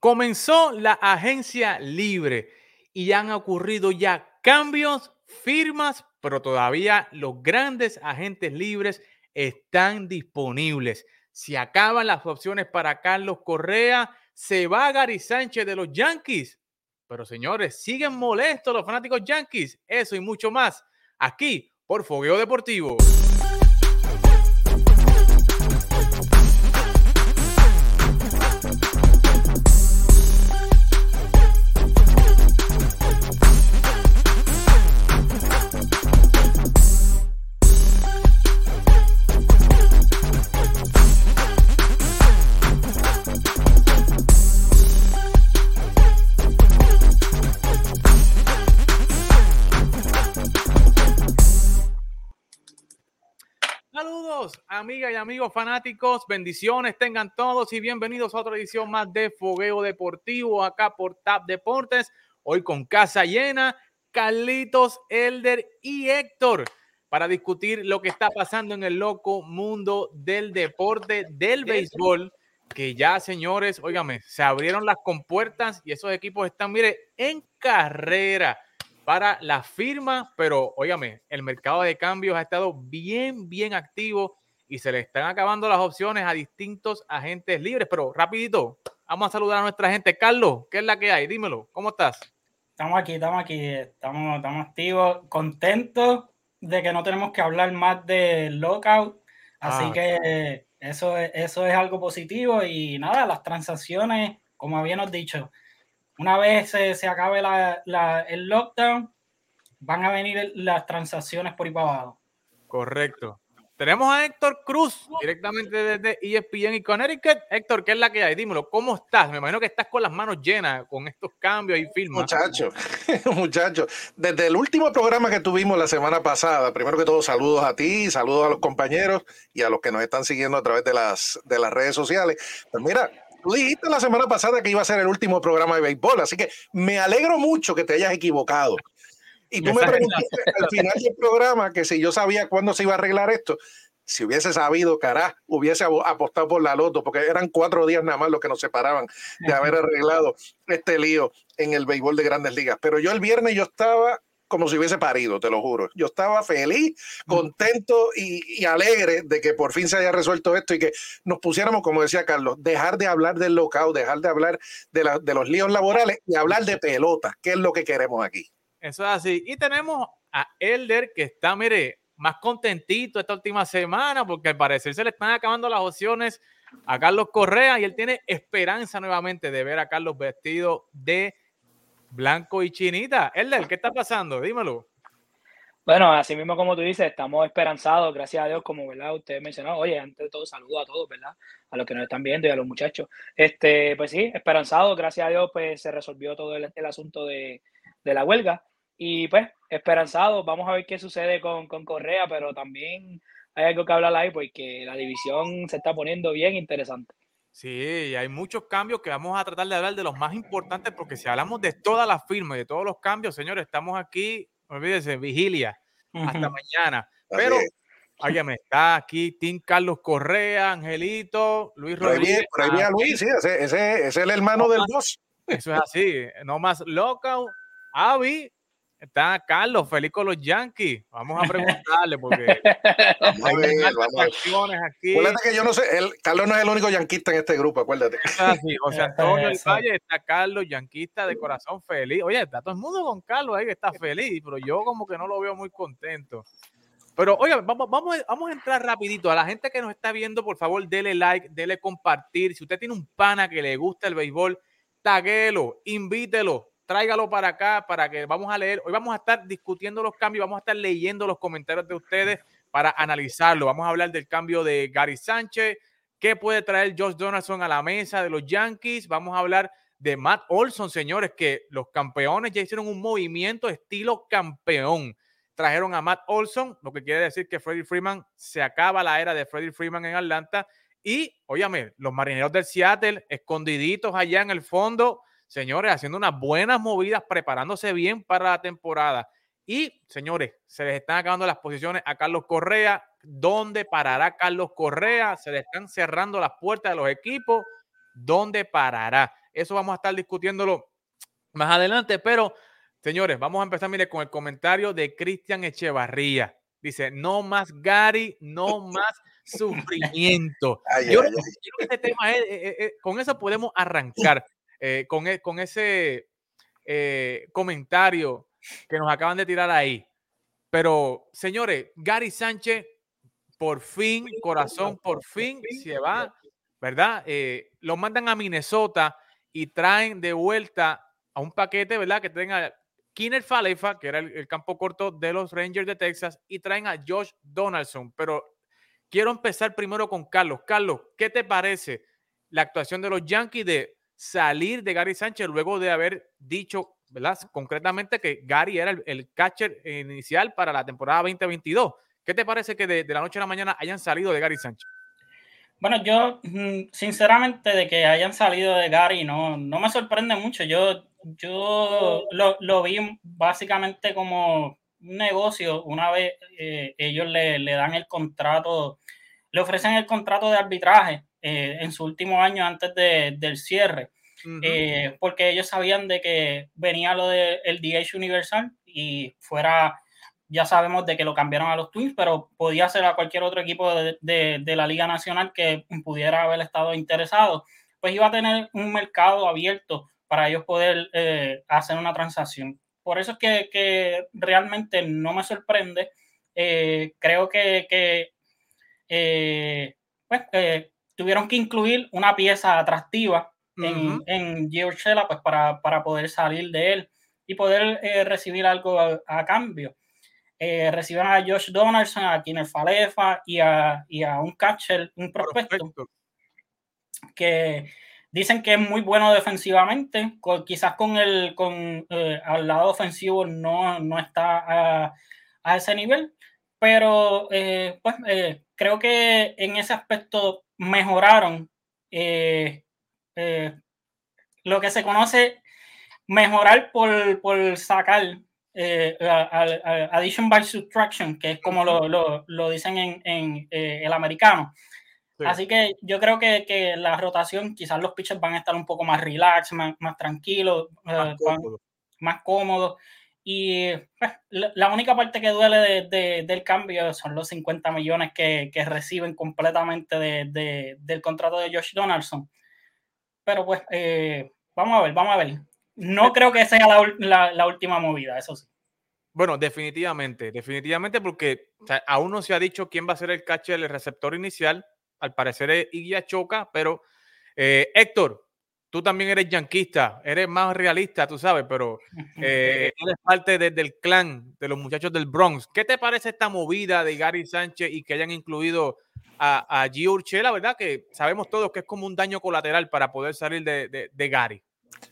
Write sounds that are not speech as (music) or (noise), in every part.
Comenzó la agencia libre y han ocurrido ya cambios, firmas, pero todavía los grandes agentes libres están disponibles. Si acaban las opciones para Carlos Correa, se va Gary Sánchez de los Yankees. Pero señores, siguen molestos los fanáticos Yankees. Eso y mucho más aquí por Fogueo Deportivo. Amigas y amigos fanáticos, bendiciones tengan todos y bienvenidos a otra edición más de Fogueo Deportivo acá por TAP Deportes. Hoy con casa llena, Carlitos, Elder y Héctor para discutir lo que está pasando en el loco mundo del deporte del béisbol. Que ya, señores, óigame, se abrieron las compuertas y esos equipos están, mire, en carrera para la firma, pero óigame, el mercado de cambios ha estado bien, bien activo y se le están acabando las opciones a distintos agentes libres. Pero rapidito, vamos a saludar a nuestra gente. Carlos, ¿qué es la que hay? Dímelo, ¿cómo estás? Estamos aquí, estamos aquí, estamos, estamos activos, contentos de que no tenemos que hablar más del lockout. Así ah. que eso, eso es algo positivo y nada, las transacciones, como habíamos dicho, una vez se, acabe el lockdown, van a venir las transacciones por ahí para abajo. Correcto. Tenemos a Héctor Cruz directamente desde ESPN y Connecticut. Héctor, ¿qué es la que hay? Dímelo, ¿cómo estás? Me imagino que estás con las manos llenas con estos cambios y filmes. Muchacho, (laughs) muchacho, desde el último programa que tuvimos la semana pasada, primero que todo, saludos a ti, saludos a los compañeros y a los que nos están siguiendo a través de las, de las redes sociales. Pues mira, tú dijiste la semana pasada que iba a ser el último programa de béisbol, así que me alegro mucho que te hayas equivocado. Y tú me preguntaste al final del programa que si yo sabía cuándo se iba a arreglar esto. Si hubiese sabido, cará, hubiese apostado por la loto, porque eran cuatro días nada más los que nos separaban de haber arreglado este lío en el béisbol de grandes ligas. Pero yo el viernes yo estaba como si hubiese parido, te lo juro. Yo estaba feliz, contento y, alegre de que por fin se haya resuelto esto y que nos pusiéramos, como decía Carlos, dejar de hablar del local, dejar de hablar de, de los líos laborales y hablar de pelota, que es lo que queremos aquí. Eso es así. Y tenemos a Elder que está, mire, más contentito esta última semana porque al parecer se le están acabando las opciones a Carlos Correa y él tiene esperanza nuevamente de ver a Carlos vestido de blanco y chinita. Elder, ¿qué está pasando? Dímelo. Bueno, así mismo como tú dices, estamos esperanzados, gracias a Dios, como ¿verdad? usted mencionó, oye, antes de todo, saludo a todos, ¿verdad? A los que nos están viendo y a los muchachos. Este, pues sí, esperanzado, gracias a Dios, pues se resolvió todo el, asunto de la huelga. Y pues, esperanzado, vamos a ver qué sucede con, Correa, pero también hay algo que hablar ahí porque la división se está poniendo bien interesante. Sí, hay muchos cambios que vamos a tratar de hablar de los más importantes, porque si hablamos de todas las firmas y de todos los cambios, señores, estamos aquí, olvídese, vigilia, hasta mañana. Pero, me está aquí Tim Carlos Correa, Angelito, Luis Rodríguez. Por ahí viene Luis, sí, ese, ese, es el hermano del boss. Eso es así, no más local, Avi, Está Carlos, feliz con los Yankees. Vamos a (laughs) preguntarle porque vamos a ver, vamos aquí. Acuérdate que yo no sé, Carlos no es el único yanquista en este grupo, acuérdate. O sea, Antonio del Valle está Carlos, yanquista de corazón feliz. Oye, está todo el mundo con Carlos ahí que está feliz, pero yo como que no lo veo muy contento. Pero oye, vamos, vamos, vamos a entrar rapidito. A la gente que nos está viendo, por favor, dele like, dele compartir. Si usted tiene un pana que le gusta el béisbol, taguelo, invítelo, tráigalo para acá para que vamos a leer. Hoy vamos a estar discutiendo los cambios, vamos a estar leyendo los comentarios de ustedes para analizarlo. Vamos a hablar del cambio de Gary Sánchez, qué puede traer Josh Donaldson a la mesa de los Yankees. Vamos a hablar de Matt Olson, señores, que los campeones ya hicieron un movimiento estilo campeón. Trajeron a Matt Olson, lo que quiere decir que Freddie Freeman se acaba la era de Freddie Freeman en Atlanta. Y, óyame, los marineros del Seattle, escondiditos allá en el fondo, señores, haciendo unas buenas movidas, preparándose bien para la temporada. Y, señores, se les están acabando las posiciones a Carlos Correa. ¿Dónde parará Carlos Correa? Se le están cerrando las puertas de los equipos. dónde parará. Eso vamos a estar discutiéndolo más adelante, pero señores, vamos a empezar, mire, con el comentario de Cristian Echevarría. Dice, no más Gary, no (laughs) más sufrimiento. Yo creo que este tema es, eh, eh, con eso podemos arrancar, eh, con, e, con ese comentario que nos acaban de tirar ahí. Pero, señores, Gary Sánchez, por fin, corazón, por fin se va, ¿verdad? lo mandan a Minnesota y traen de vuelta a un paquete, ¿verdad? Que tenga Kiner Falefa, que era el, campo corto de los Rangers de Texas, y traen a Josh Donaldson. Pero quiero empezar primero con Carlos. Carlos, ¿qué te parece la actuación de los Yankees de salir de Gary Sánchez luego de haber dicho, ¿verdad? Concretamente que Gary era el, catcher inicial para la temporada 2022. ¿Qué te parece que de, de la noche a la mañana hayan salido de Gary Sánchez? Bueno, yo mm, sinceramente de que hayan salido de Gary no, no me sorprende mucho. Yo, yo lo, lo vi básicamente como un negocio. Una vez eh, ellos le, le, dan el contrato, le ofrecen el contrato de arbitraje eh, en su último año antes de, del cierre. Eh, porque ellos sabían de que venía lo del el DH Universal y fuera ya sabemos de que lo cambiaron a los Twins, pero podía ser a cualquier otro equipo de, la Liga Nacional que pudiera haber estado interesado, pues iba a tener un mercado abierto para ellos poder eh, hacer una transacción. Por eso es que, realmente no me sorprende. Eh, creo que, eh, pues, tuvieron que incluir una pieza atractiva en, en pues, para, poder salir de él y poder recibir algo a cambio. Eh, reciben a Josh Donaldson, a Kiner Falefa y a, y a un catcher, un prospecto, que dicen que es muy bueno defensivamente, quizás con el con, eh, al lado ofensivo no, no está a, a, ese nivel, pero eh, pues eh, creo que en ese aspecto mejoraron lo que se conoce mejorar por, por sacar eh, addition by subtraction, que es como lo, lo, lo dicen en, en eh, el americano. Así que yo creo que, que, la rotación, quizás los pitchers van a estar un poco más relax, más, más tranquilos, más, eh, cómodos. Y pues, la, única parte que duele de, de, del cambio son los 50 millones que, que reciben completamente de, del contrato de Josh Donaldson. Pero pues, vamos a ver, vamos a ver. No creo que sea la, la, última movida, eso sí. Bueno, definitivamente, definitivamente, porque aún no se ha dicho quién va a ser el catcher, el receptor inicial. Al parecer es Iguia Choca, pero eh, Héctor, tú también eres yanquista, eres más realista, tú sabes, pero (laughs) eh, eres parte del clan de los muchachos del Bronx. ¿Qué te parece esta movida de Gary Sánchez y que hayan incluido a, a Gio Urchela, verdad? Que sabemos todos que es como un daño colateral para poder salir de, de Gary.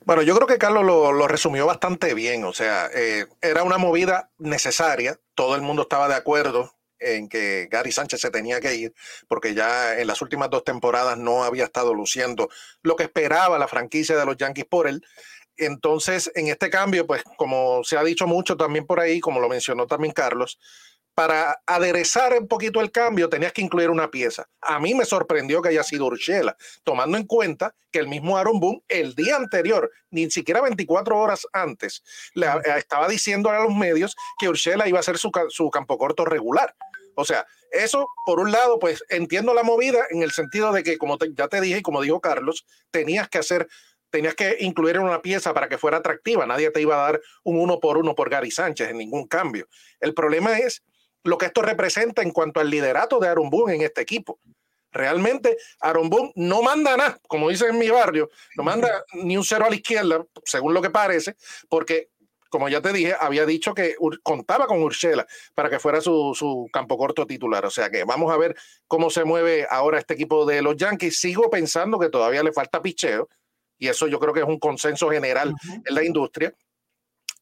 Bueno, yo creo que Carlos lo, resumió bastante bien. O sea, eh, era una movida necesaria. Todo el mundo estaba de acuerdo en que Gary Sánchez se tenía que ir, porque ya en las últimas dos temporadas no había estado luciendo lo que esperaba la franquicia de los Yankees por él. Entonces, en este cambio, pues como se ha dicho mucho también por ahí, como lo mencionó también Carlos, para aderezar un poquito el cambio tenías que incluir una pieza. A mí me sorprendió que haya sido Urshela, tomando en cuenta que el mismo Aaron Boone el día anterior, ni siquiera 24 horas antes, le estaba diciendo a los medios que Urshela iba a ser su, su campo corto regular. O sea, eso, por un lado, pues entiendo la movida en el sentido de que, como ya te dije y como dijo Carlos, tenías que hacer tenías que incluir una pieza para que fuera atractiva. Nadie te iba a dar un uno por uno por Gary Sánchez en ningún cambio. El problema es lo que esto representa en cuanto al liderato de Aaron Boone en este equipo. Realmente Aaron Boone no manda nada, como dicen en mi barrio, no manda ni un cero a la izquierda, según lo que parece, porque como ya te dije, había dicho que contaba con Urshela para que fuera su, su, campo corto titular. O sea que vamos a ver cómo se mueve ahora este equipo de los Yankees. Sigo pensando que todavía le falta picheo, y eso yo creo que es un consenso general en la industria.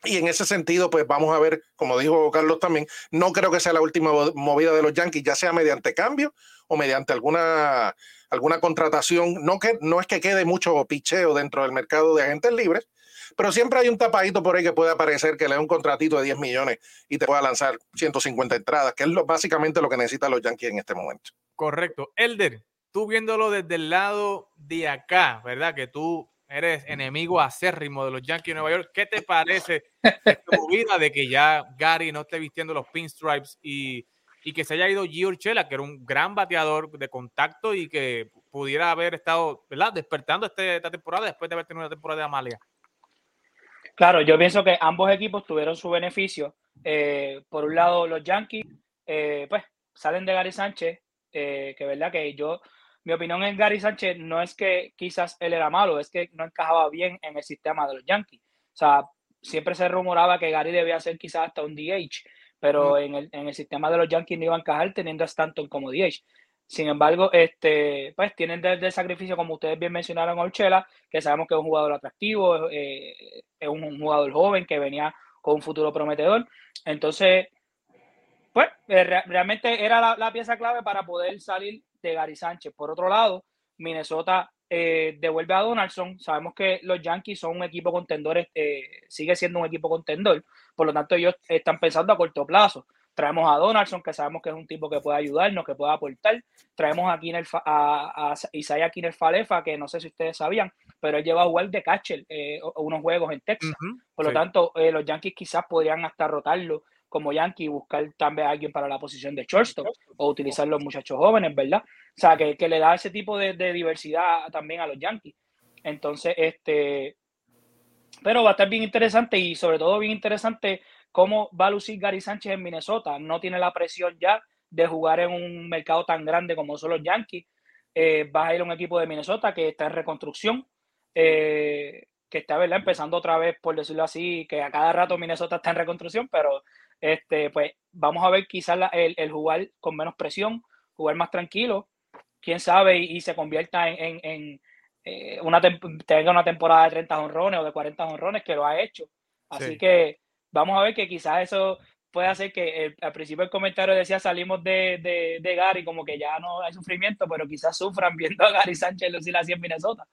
Y en ese sentido, pues vamos a ver, como dijo Carlos también, no creo que sea la última movida de los Yankees, ya sea mediante cambio o mediante alguna, alguna contratación. No, que, no es que quede mucho picheo dentro del mercado de agentes libres, pero siempre hay un tapadito por ahí que puede aparecer que le dé un contratito de 10 millones y te pueda lanzar 150 entradas, que es lo, básicamente lo que necesitan los Yankees en este momento. Correcto. Elder, tú viéndolo desde el lado de acá, ¿verdad? Que tú eres enemigo acérrimo de los Yankees de Nueva York. ¿Qué te parece esta (laughs) movida de que ya Gary no esté vistiendo los pinstripes y, y que se haya ido Gio Urchela, que era un gran bateador de contacto y que pudiera haber estado, ¿verdad? Despertando este, esta temporada después de haber tenido una temporada de Amalia. Claro, yo pienso que ambos equipos tuvieron su beneficio. Eh, por un lado, los Yankees, eh, pues, salen de Gary Sánchez, eh, que verdad que yo mi opinión en Gary Sánchez no es que quizás él era malo, es que no encajaba bien en el sistema de los Yankees. O sea, siempre se rumoraba que Gary debía ser quizás hasta un DH, pero en, el, en, el, sistema de los Yankees no iba a encajar teniendo a Stanton como DH. Sin embargo, este, pues tienen desde el sacrificio, como ustedes bien mencionaron, a Urchela, que sabemos que es un jugador atractivo, eh, es un, jugador joven que venía con un futuro prometedor. Entonces, pues eh, realmente era la, pieza clave para poder salir de Gary Sánchez. Por otro lado, Minnesota eh, devuelve a Donaldson. Sabemos que los Yankees son un equipo contendor, sigue siendo un equipo contendor. Por lo tanto, ellos están pensando a corto plazo. Traemos a Donaldson, que sabemos que es un tipo que puede ayudarnos, que puede aportar. Traemos aquí a, a, a Isaiah Kiner Falefa, que no sé si ustedes sabían, pero él lleva a jugar de catcher eh, unos juegos en Texas. Por lo tanto, los Yankees quizás podrían hasta rotarlo como Yankee buscar también a alguien para la posición de shortstop o utilizar los muchachos jóvenes, ¿verdad? O sea, que, que le da ese tipo de, de, diversidad también a los Yankees. Entonces, este, pero va a estar bien interesante y sobre todo bien interesante cómo va a lucir Gary Sánchez en Minnesota. No tiene la presión ya de jugar en un mercado tan grande como son los Yankees. Eh, va a ir a un equipo de Minnesota que está en reconstrucción, eh, que está ¿verdad? empezando otra vez, por decirlo así, que a cada rato Minnesota está en reconstrucción, pero este, pues vamos a ver quizás el, el, jugar con menos presión, jugar más tranquilo, quién sabe, y, se convierta en, en, en eh, una tenga una temporada de 30 honrones o de 40 honrones que lo ha hecho. Así sí. que vamos a ver que quizás eso puede hacer que el, al principio el comentario decía salimos de, de, de, Gary como que ya no hay sufrimiento, pero quizás sufran (laughs) viendo a Gary Sánchez lucir así en Minnesota.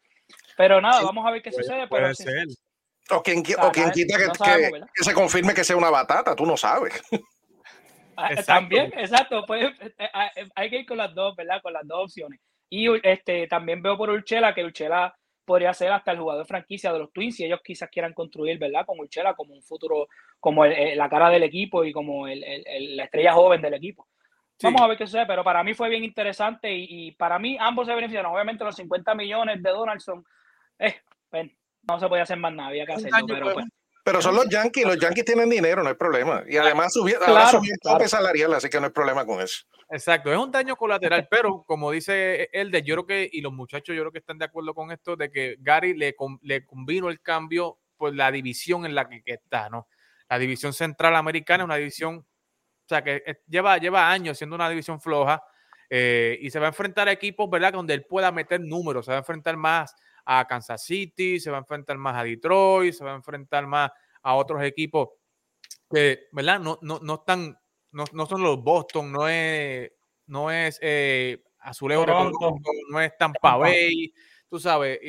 Pero nada, sí, vamos a ver qué puede, sucede. Puede pero ser. O quien, o quien quita que, no sabemos, que, que, se confirme que sea una batata, tú no sabes. (laughs) Ah, exacto. También, exacto. Pues, hay que ir con las dos, ¿verdad? Con las dos opciones. Y este, también veo por Urchela que Urchela podría ser hasta el jugador franquicia de los Twins si ellos quizás quieran construir, ¿verdad? Con Urchela como un futuro, como el, el, la cara del equipo y como el, la estrella joven del equipo. Sí. Vamos a ver qué sucede, pero para mí fue bien interesante y, y, para mí ambos se beneficiaron. Obviamente los 50 millones de Donaldson, eh, bueno, no se podía hacer más nada, había que hacerlo, pero pues. Pero son los Yankees, los Yankees tienen dinero, no hay problema. Y además subió, claro, claro. salarial, así que no hay problema con eso. Exacto, es un daño colateral, pero como dice el de yo creo que, y los muchachos yo creo que están de acuerdo con esto, de que Gary le, le combinó el cambio por la división en la que, que, está, ¿no? La división central americana es una división, o sea, que lleva, lleva años siendo una división floja eh, y se va a enfrentar a equipos, ¿verdad? Donde él pueda meter números, se va a enfrentar más a Kansas City, se va a enfrentar más a Detroit, se va a enfrentar más a otros equipos que, ¿verdad? No, no, no están, no, no son los Boston, no es, no es eh, Azulejo, Toronto, no es Tampa Bay, tú sabes,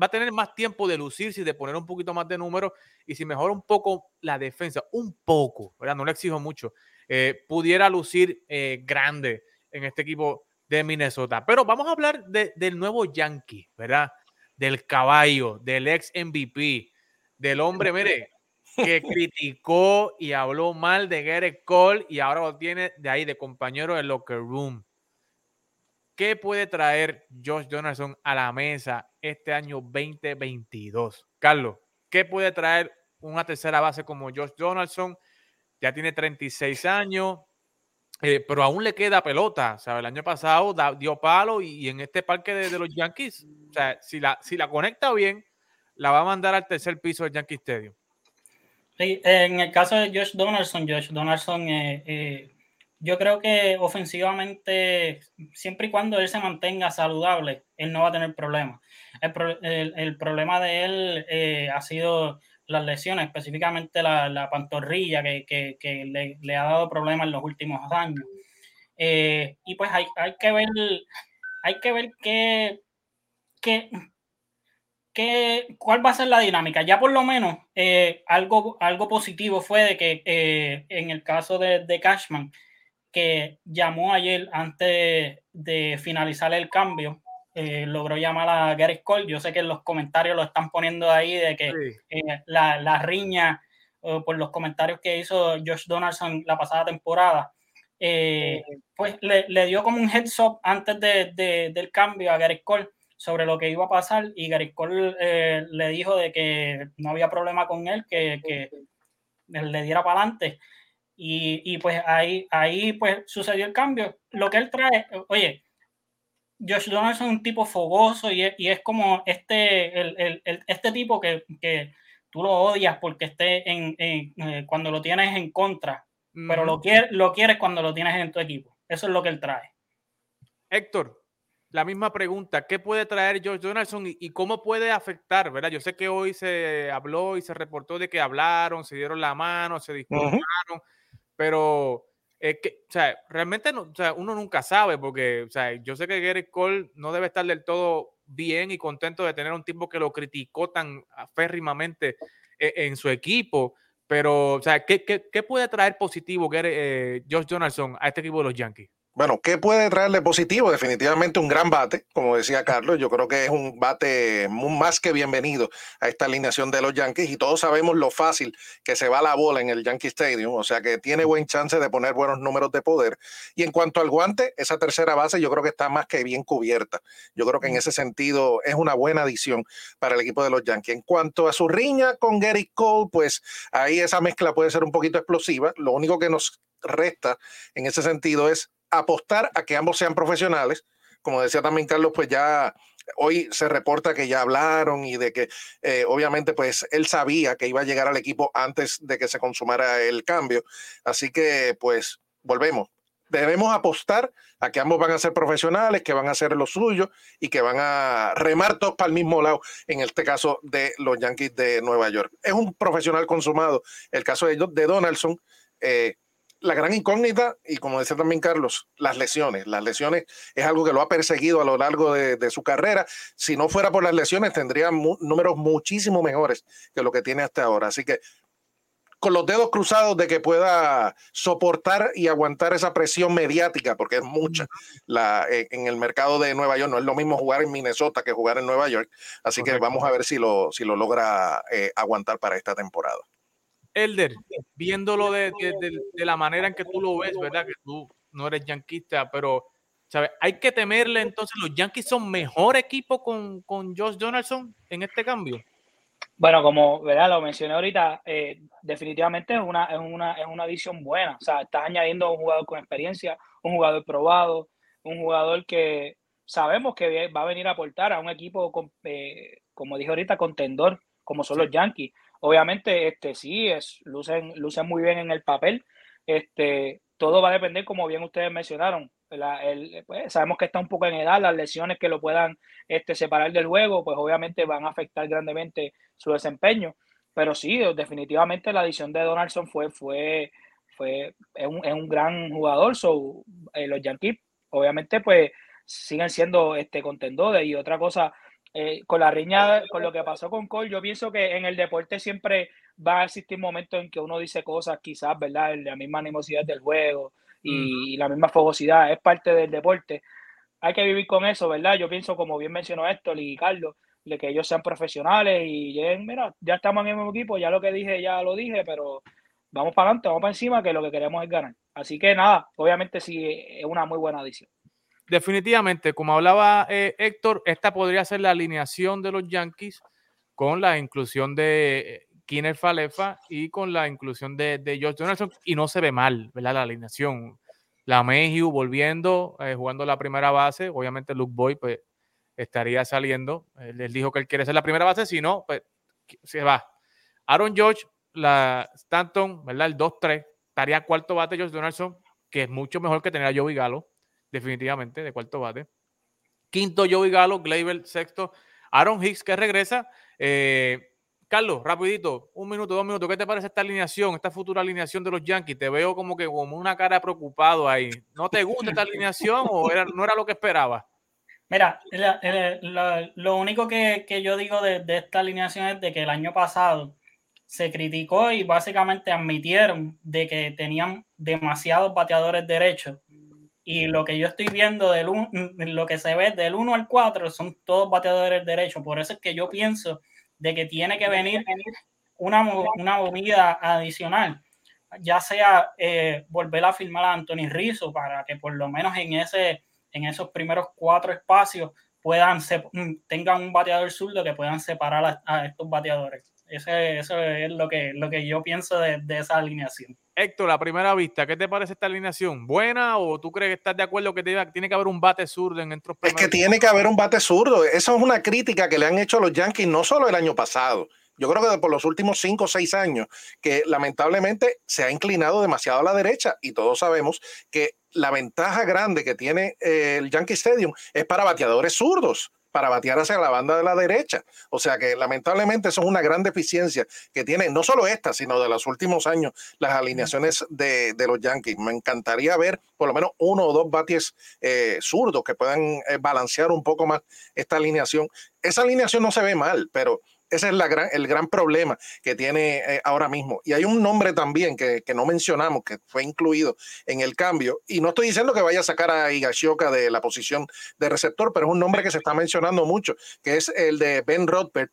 va a tener más tiempo de lucirse y de poner un poquito más de números y si mejora un poco la defensa, un poco, ¿verdad? No le exijo mucho, eh, pudiera lucir eh, grande en este equipo de Minnesota. Pero vamos a hablar de, del nuevo Yankee, ¿verdad? Del caballo, del ex MVP, del hombre, (laughs) mire, que criticó y habló mal de Garrett Cole y ahora lo tiene de ahí de compañero del locker room. ¿Qué puede traer Josh Donaldson a la mesa este año 2022? Carlos, ¿qué puede traer una tercera base como Josh Donaldson? Ya tiene 36 años, eh, pero aún le queda pelota. Sea, el año pasado dio palo y, en este parque de, los Yankees, o sea, si la, si la conecta bien, la va a mandar al tercer piso del Yankee Stadium. Sí, en el caso de Josh Donaldson, Josh Donaldson, eh, eh, yo creo que ofensivamente, siempre y cuando él se mantenga saludable, él no va a tener problemas. El, el, problema de él ha sido las lesiones, específicamente la, la pantorrilla que, que, le, ha dado problemas en los últimos años. Eh, y pues hay, hay, que ver, hay que ver qué, qué, qué, cuál va a ser la dinámica. Ya por lo menos eh, algo, algo positivo fue de que eh, en el caso de Cashman, que llamó ayer antes de finalizar el cambio. Eh, logró llamar a Gary Cole. Yo sé que en los comentarios lo están poniendo ahí de que eh, la, la, riña por los comentarios que hizo Josh Donaldson la pasada temporada, eh, pues le, le, dio como un heads up antes de, de, del cambio a Gary Cole sobre lo que iba a pasar y Gary Cole le dijo de que no había problema con él, que, que le diera para adelante. Y, y, pues ahí, ahí pues sucedió el cambio. Lo que él trae, oye, Josh Donaldson es un tipo fogoso y es, y es como este, el, el, este tipo que, que, tú lo odias porque esté en, en eh, cuando lo tienes en contra, pero lo, quiere, lo quieres cuando lo tienes en tu equipo. Eso es lo que él trae. Héctor, la misma pregunta, ¿qué puede traer Josh Donaldson y, y, cómo puede afectar, verdad? Yo sé que hoy se habló y se reportó de que hablaron, se dieron la mano, se disculparon, uh -huh pero es que, o sea, realmente no, o sea, uno nunca sabe, porque, o sea, yo sé que Gary Cole no debe estar del todo bien y contento de tener un tipo que lo criticó tan aférrimamente en, en su equipo, pero, o sea, ¿qué, qué, qué puede traer positivo Gary, eh, Josh Donaldson a este equipo de los Yankees? Bueno, ¿qué puede traerle positivo? Definitivamente un gran bate, como decía Carlos. Yo creo que es un bate más que bienvenido a esta alineación de los Yankees y todos sabemos lo fácil que se va la bola en el Yankee Stadium, o sea que tiene buen chance de poner buenos números de poder. Y en cuanto al guante, esa tercera base yo creo que está más que bien cubierta. Yo creo que en ese sentido es una buena adición para el equipo de los Yankees. En cuanto a su riña con Gary Cole, pues ahí esa mezcla puede ser un poquito explosiva. Lo único que nos resta en ese sentido es apostar a que ambos sean profesionales. Como decía también Carlos, pues ya hoy se reporta que ya hablaron y de que eh, obviamente pues él sabía que iba a llegar al equipo antes de que se consumara el cambio. Así que pues volvemos. Debemos apostar a que ambos van a ser profesionales, que van a hacer lo suyo y que van a remar todos para el mismo lado, en este caso de los Yankees de Nueva York. Es un profesional consumado. El caso de, Donaldson, eh, la gran incógnita, y como decía también Carlos, las lesiones. Las lesiones es algo que lo ha perseguido a lo largo de, de su carrera. Si no fuera por las lesiones, tendría mu números muchísimo mejores que lo que tiene hasta ahora. Así que con los dedos cruzados de que pueda soportar y aguantar esa presión mediática, porque es mucha la, en el mercado de Nueva York. No es lo mismo jugar en Minnesota que jugar en Nueva York. Así Correcto. que vamos a ver si lo, si lo logra eh, aguantar para esta temporada. Elder, viéndolo de, de, de, de, la manera en que tú lo ves, ¿verdad? Que tú no eres yanquista, pero ¿sabes? hay que temerle entonces, los Yankees son mejor equipo con, con Josh Donaldson en este cambio. Bueno, como ¿verdad? lo mencioné ahorita, eh, definitivamente es una, es, una, es una adición buena. O sea, estás añadiendo un jugador con experiencia, un jugador probado, un jugador que sabemos que va a venir a aportar a un equipo, con, eh, como dije ahorita, contendor, como son sí. los Yankees. Obviamente, este sí, es, lucen, lucen muy bien en el papel. Este, todo va a depender, como bien ustedes mencionaron. El, pues, sabemos que está un poco en edad, las lesiones que lo puedan este, separar del juego, pues obviamente van a afectar grandemente su desempeño. Pero sí, definitivamente la adición de Donaldson fue, fue, fue es un, es un gran jugador. So, eh, los Yankees, obviamente, pues siguen siendo este, contendores. Y otra cosa, eh, con la riña, con lo que pasó con Cole, yo pienso que en el deporte siempre va a existir momentos en que uno dice cosas, quizás, ¿verdad? La misma animosidad del juego y, -huh. y, la misma fogosidad es parte del deporte. Hay que vivir con eso, ¿verdad? Yo pienso, como bien mencionó Héctor y Carlos, de que ellos sean profesionales y lleguen, mira, ya estamos en el mismo equipo, ya lo que dije, ya lo dije, pero vamos para adelante, vamos para encima, que lo que queremos es ganar. Así que nada, obviamente sí, es una muy buena adición definitivamente, como hablaba eh, Héctor, esta podría ser la alineación de los Yankees con la inclusión de eh, Kiner Falefa y con la inclusión de, de George Donaldson, y no se ve mal, ¿verdad? La alineación. La Mayhew volviendo, eh, jugando la primera base, obviamente Luke Boy pues, estaría saliendo. Les dijo que él quiere ser la primera base, si no, pues se va. Aaron George, la Stanton, ¿verdad? El 2-3, estaría cuarto bate George Donaldson, que es mucho mejor que tener a Joey Galo definitivamente, de cuarto bate. Quinto, Joey Galo, Gleyber, sexto, Aaron Hicks, que regresa. Eh, Carlos, rapidito, un minuto, dos minutos, ¿qué te parece esta alineación, esta futura alineación de los Yankees? Te veo como que como una cara preocupado ahí. ¿No te gusta esta alineación o era, no era lo que esperaba? Mira, lo único que, que, yo digo de, de, esta alineación es de que el año pasado se criticó y básicamente admitieron de que tenían demasiados bateadores derechos. Y lo que yo estoy viendo, del lo que se ve del 1 al 4, son todos bateadores derechos. Por eso es que yo pienso de que tiene que venir una, una movida adicional, ya sea eh, volver a firmar a Anthony Rizzo para que por lo menos en, ese, en esos primeros cuatro espacios puedan tengan un bateador zurdo que puedan separar a estos bateadores. Ese, eso es lo que, lo que yo pienso de, esa alineación. Héctor, la primera vista, ¿qué te parece esta alineación? ¿Buena o tú crees que estás de acuerdo que tiene que haber un bate zurdo en estos Es que tiene que haber un bate zurdo. Esa es una crítica que le han hecho a los Yankees no solo el año pasado. Yo creo que por los últimos cinco o seis años, que lamentablemente se ha inclinado demasiado a la derecha y todos sabemos que la ventaja grande que tiene eh, el Yankee Stadium es para bateadores zurdos para batear hacia la banda de la derecha. O sea que lamentablemente eso es una gran deficiencia que tiene no solo esta, sino de los últimos años las alineaciones de, los Yankees. Me encantaría ver por lo menos uno o dos bates eh, zurdos que puedan eh, balancear un poco más esta alineación. Esa alineación no se ve mal, pero ese es la gran, el gran problema que tiene eh, ahora mismo. Y hay un nombre también que, no mencionamos, que fue incluido en el cambio. Y no estoy diciendo que vaya a sacar a Higashioka de la posición de receptor, pero es un nombre que se está mencionando mucho, que es el de Ben Rothberg,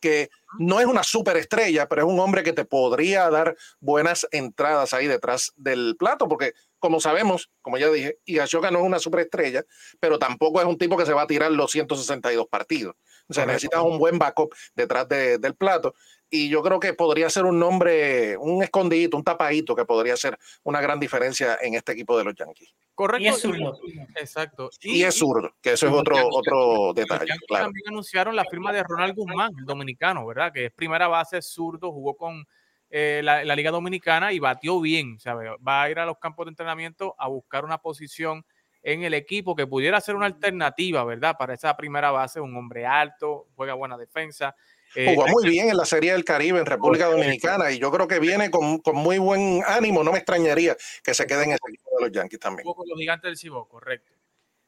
que no es una superestrella, pero es un hombre que te podría dar buenas entradas ahí detrás del plato, porque como sabemos, como ya dije, Higashioka no es una superestrella, pero tampoco es un tipo que se va a tirar los 162 partidos. O sea, necesitas un buen backup detrás del plato. Y yo creo que podría ser un nombre, un escondidito, un tapadito que podría ser una gran diferencia en este equipo de los Yankees. Correcto. Y es zurdo. Exacto. Y, es zurdo, que eso es otro, otro detalle. Claro. También anunciaron la firma de Ronald Guzmán, el dominicano, ¿verdad? Que es primera base zurdo, jugó con eh, la, la, Liga Dominicana y batió bien. Va a ir a los campos de entrenamiento a buscar una posición en el equipo que pudiera ser una alternativa, ¿verdad? Para esa primera base, un hombre alto, juega buena defensa. Eh, Jugó muy bien en la Serie del Caribe en República Dominicana y yo creo que viene con, muy buen ánimo. No me extrañaría que se quede en el equipo de los Yankees también. Con los gigantes del Cibo, correcto.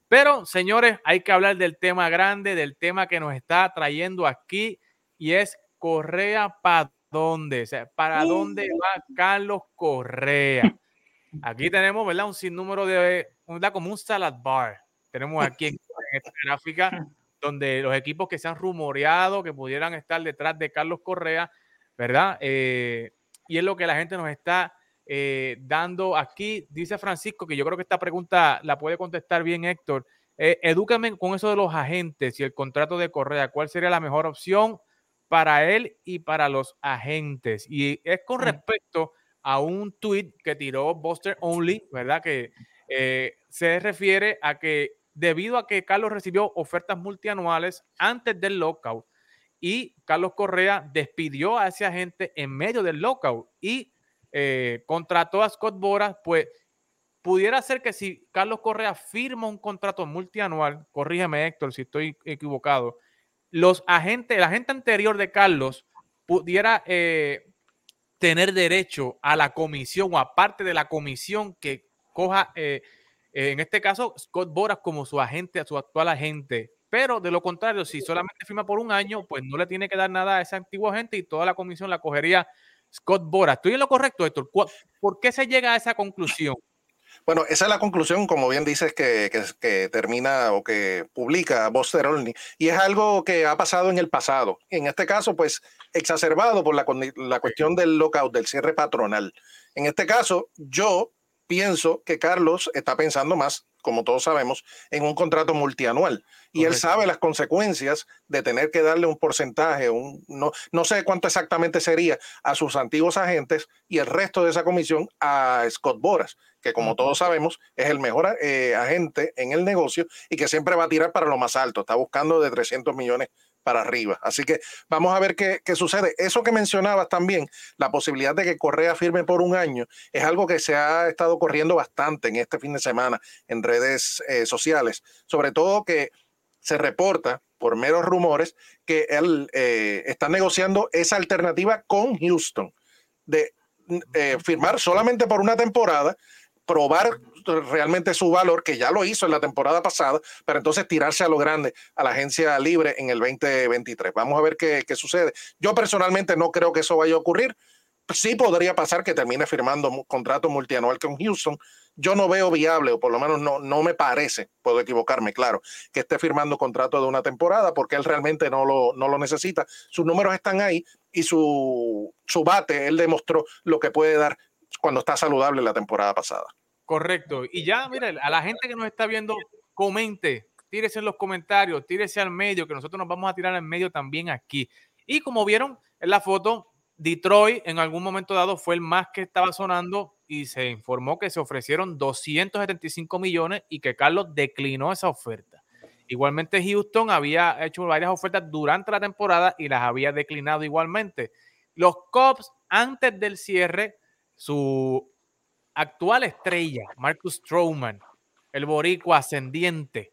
Pero, señores, hay que hablar del tema grande, del tema que nos está trayendo aquí y es Correa para dónde, o sea, para dónde va Carlos Correa. Aquí tenemos, ¿verdad? Un sinnúmero de, como un salad bar. Tenemos aquí en, esta gráfica donde los equipos que se han rumoreado que pudieran estar detrás de Carlos Correa, ¿verdad? Eh, y es lo que la gente nos está eh, dando aquí. Dice Francisco que yo creo que esta pregunta la puede contestar bien Héctor. Eh, edúcame con eso de los agentes y el contrato de Correa. ¿Cuál sería la mejor opción para él y para los agentes? Y es con respecto a un tweet que tiró Buster Only, ¿verdad? Que eh, se refiere a que debido a que Carlos recibió ofertas multianuales antes del lockout y Carlos Correa despidió a ese agente en medio del lockout y eh, contrató a Scott Boras, pues pudiera ser que si Carlos Correa firma un contrato multianual, corrígeme Héctor si estoy equivocado, los agentes, el agente anterior de Carlos pudiera eh, tener derecho a la comisión o aparte de la comisión que coja, eh, eh, en este caso, Scott Boras como su agente, a su actual agente. Pero de lo contrario, si solamente firma por un año, pues no le tiene que dar nada a ese antiguo agente y toda la comisión la cogería Scott Boras. ¿Estoy en lo correcto, Héctor? ¿Por qué se llega a esa conclusión? Bueno, esa es la conclusión, como bien dices, que, que, termina o que publica Buster Olney. Y es algo que ha pasado en el pasado. En este caso, pues, exacerbado por la, la cuestión del lockout, del cierre patronal. En este caso, yo pienso que Carlos está pensando más, como todos sabemos, en un contrato multianual. Y él sabe las consecuencias de tener que darle un porcentaje, un, no, no sé cuánto exactamente sería, a sus antiguos agentes y el resto de esa comisión a Scott Boras que como todos sabemos es el mejor eh, agente en el negocio y que siempre va a tirar para lo más alto, está buscando de 300 millones para arriba. Así que vamos a ver qué, sucede. Eso que mencionabas también, la posibilidad de que Correa firme por un año, es algo que se ha estado corriendo bastante en este fin de semana en redes eh, sociales, sobre todo que se reporta por meros rumores que él eh, está negociando esa alternativa con Houston de firmar solamente por una temporada probar realmente su valor, que ya lo hizo en la temporada pasada, pero entonces tirarse a lo grande a la agencia libre en el 2023. Vamos a ver qué, qué sucede. Yo personalmente no creo que eso vaya a ocurrir. Sí podría pasar que termine firmando contrato multianual con Houston. Yo no veo viable, o por lo menos no, no me parece, puedo equivocarme, claro, que esté firmando contrato de una temporada porque él realmente no lo, no lo necesita. Sus números están ahí y su, su bate, él demostró lo que puede dar cuando está saludable la temporada pasada. Correcto. Y ya, mira, a la gente que nos está viendo, comente, tírese en los comentarios, tírese al medio, que nosotros nos vamos a tirar al medio también aquí. Y como vieron en la foto, Detroit en algún momento dado fue el más que estaba sonando y se informó que se ofrecieron 275 millones y que Carlos declinó esa oferta. Igualmente Houston había hecho varias ofertas durante la temporada y las había declinado igualmente. Los Cubs antes del cierre su actual estrella, Marcus Stroman, el boricua ascendiente,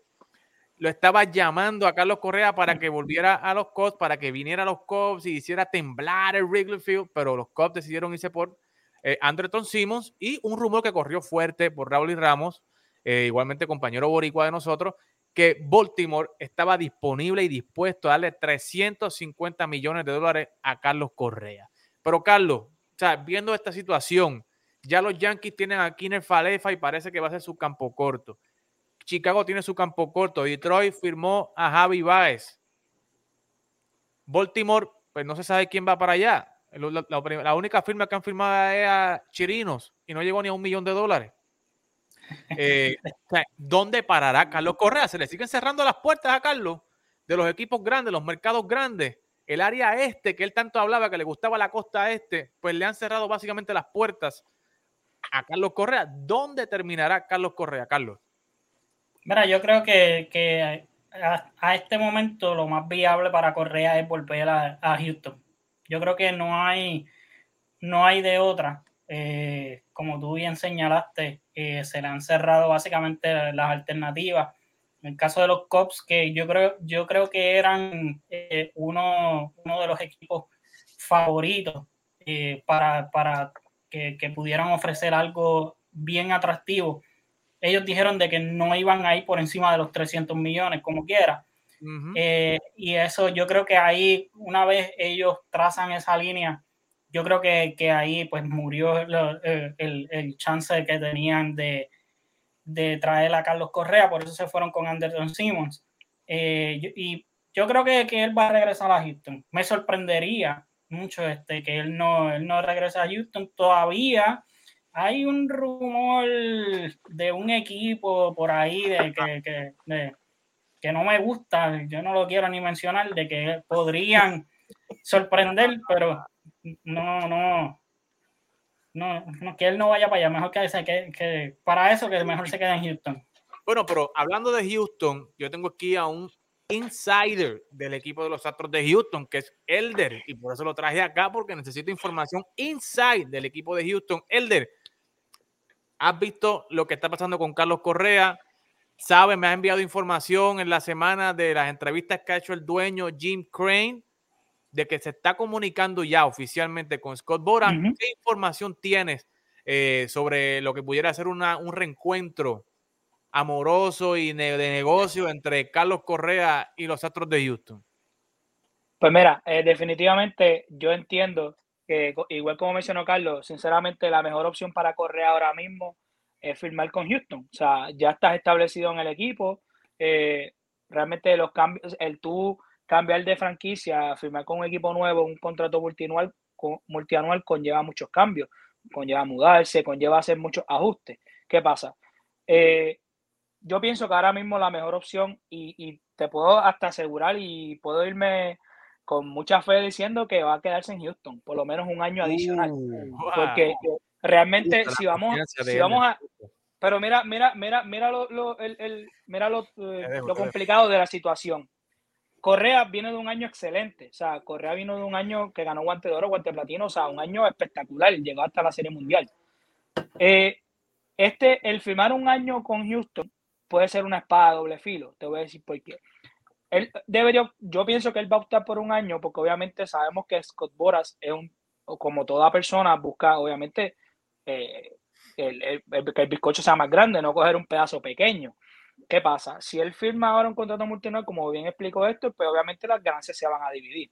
lo estaba llamando a Carlos Correa para que volviera a los Cubs, para que viniera a los Cubs y hiciera temblar el Wrigley Field, pero los Cubs decidieron irse por eh, Simmons y un rumor que corrió fuerte por Raúl y Ramos, eh, igualmente compañero boricua de nosotros, que Baltimore estaba disponible y dispuesto a darle 350 millones de dólares a Carlos Correa. Pero Carlos, o sea, viendo esta situación, ya los Yankees tienen a Kiner Falefa y parece que va a ser su campo corto. Chicago tiene su campo corto. Detroit firmó a Javi Baez. Baltimore, pues no se sabe quién va para allá. La, única firma que han firmado es a Chirinos y no llegó ni a un millón de dólares. Eh, ¿Dónde parará Carlos Correa? Se le siguen cerrando las puertas a Carlos de los equipos grandes, los mercados grandes el área este que él tanto hablaba que le gustaba la costa este, pues le han cerrado básicamente las puertas a Carlos Correa. ¿Dónde terminará Carlos Correa, Carlos? Mira, yo creo que, a, este momento lo más viable para Correa es volver a, Houston. Yo creo que no hay, no hay de otra. Eh, como tú bien señalaste, eh, se le han cerrado básicamente las alternativas en el caso de los Cops, que yo creo, yo creo que eran eh, uno, uno, de los equipos favoritos para, para que, que, pudieran ofrecer algo bien atractivo. Ellos dijeron de que no iban a ir por encima de los 300 millones, como quiera. Eh, y eso yo creo que ahí, una vez ellos trazan esa línea, yo creo que, que ahí pues murió el, el, el chance que tenían de, de traer a Carlos Correa, por eso se fueron con Anderson Simmons. Eh, y yo creo que, que, él va a regresar a Houston. Me sorprendería mucho este, que él no, él no regrese a Houston. Todavía hay un rumor de un equipo por ahí de que, que, que no me gusta, yo no lo quiero ni mencionar, de que podrían sorprender, pero no, no, no, que él no vaya para allá, mejor que, que, que para eso que mejor se quede en Houston. Bueno, pero hablando de Houston, yo tengo aquí a un insider del equipo de los Astros de Houston, que es Elder, y por eso lo traje acá, porque necesito información inside del equipo de Houston. Elder, ¿has visto lo que está pasando con Carlos Correa? ¿Sabe? Me ha enviado información en la semana de las entrevistas que ha hecho el dueño Jim Crane de que se está comunicando ya oficialmente con Scott Boran. ¿Qué información tienes eh, sobre lo que pudiera ser una, un reencuentro amoroso y de negocio entre Carlos Correa y los Astros de Houston? Pues mira, eh, definitivamente yo entiendo que, igual como mencionó Carlos, sinceramente la mejor opción para Correa ahora mismo es firmar con Houston. O sea, ya estás establecido en el equipo. Eh, realmente los cambios, el tú cambiar de franquicia, firmar con un equipo nuevo, un contrato multianual, conlleva muchos cambios, conlleva mudarse, conlleva hacer muchos ajustes. ¿Qué pasa? Eh, yo pienso que ahora mismo la mejor opción, y, te puedo hasta asegurar y puedo irme con mucha fe diciendo que va a quedarse en Houston, por lo menos un año adicional. Uh, porque realmente si vamos, si vamos a... Pero mira, mira, mira, mira lo, el, mira lo, eh, lo complicado de la situación. Correa viene de un año excelente, o sea, Correa vino de un año que ganó guante de oro, guante de platino, o sea, un año espectacular, llegó hasta la Serie Mundial. Eh, este, el firmar un año con Houston puede ser una espada doble filo, te voy a decir por qué. Él yo pienso que él va a optar por un año porque obviamente sabemos que Scott Boras es un, como toda persona, busca obviamente eh, que el bizcocho sea más grande, no coger un pedazo pequeño. ¿Qué pasa? Si él firma ahora un contrato multinacional, como bien explicó esto, pues obviamente las ganancias se van a dividir.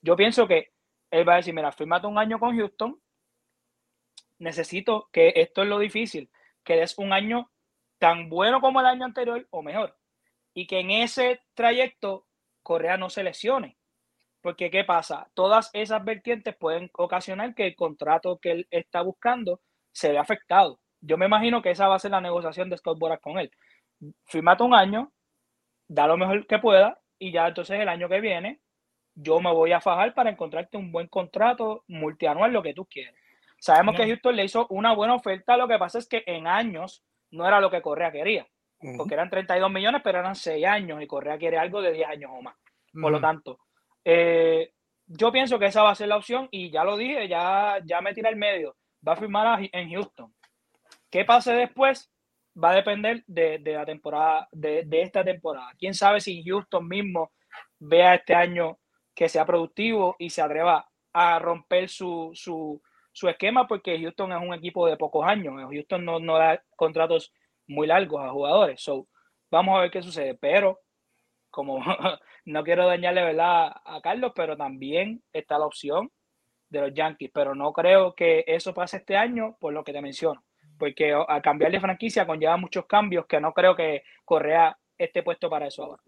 Yo pienso que él va a decir, mira, firmate un año con Houston, necesito que esto es lo difícil, que des un año tan bueno como el año anterior o mejor. Y que en ese trayecto Correa no se lesione. Porque, ¿qué pasa? Todas esas vertientes pueden ocasionar que el contrato que él está buscando se vea afectado. Yo me imagino que esa va a ser la negociación de Scott Boras con él. Firmate un año, da lo mejor que pueda y ya entonces el año que viene yo me voy a fajar para encontrarte un buen contrato multianual, lo que tú quieres. Sabemos que Houston le hizo una buena oferta, lo que pasa es que en años no era lo que Correa quería, porque eran 32 millones, pero eran 6 años y Correa quiere algo de 10 años o más. Por lo tanto, eh, yo pienso que esa va a ser la opción y ya lo dije, ya, ya me tira el medio, va a firmar en Houston. ¿Qué pase después? Va a depender de, la temporada, de, de, esta temporada. Quién sabe si Houston mismo vea este año que sea productivo y se atreva a romper su, su, su esquema porque Houston es un equipo de pocos años. Houston no, no da contratos muy largos a jugadores. So, vamos a ver qué sucede. Pero, como (laughs) no quiero dañarle verdad a Carlos, pero también está la opción de los Yankees. Pero no creo que eso pase este año por lo que te menciono. Porque al cambiar de franquicia conlleva muchos cambios que no creo que Correa esté puesto para eso ahora.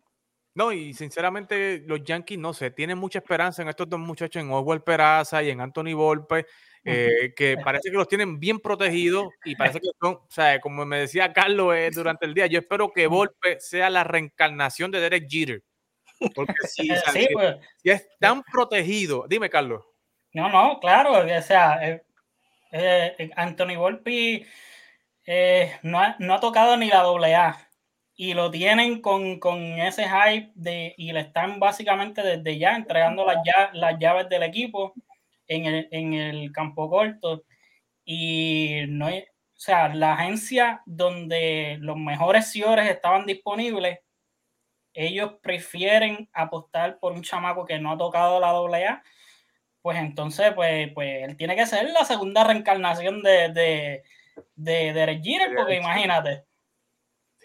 No, y sinceramente los Yankees, no sé, tienen mucha esperanza en estos dos muchachos, en Oswald Peraza y en Anthony Volpe, eh, que parece que los tienen bien protegidos y parece que son, o sea, como me decía Carlos eh, durante el día, yo espero que Volpe sea la reencarnación de Derek Jeter. Porque si, (laughs) pues. si es tan protegido, dime Carlos. No, no, claro, o sea, eh, Anthony Volpe no, ha, no ha tocado ni la doble A y lo tienen con, ese hype de, y le están básicamente desde ya entregando las, las llaves del equipo en el, en el campo corto. Y no o sea, la agencia donde los mejores señores estaban disponibles, ellos prefieren apostar por un chamaco que no ha tocado la AA, pues entonces, pues, pues él tiene que ser la segunda reencarnación de, de, de, de porque imagínate.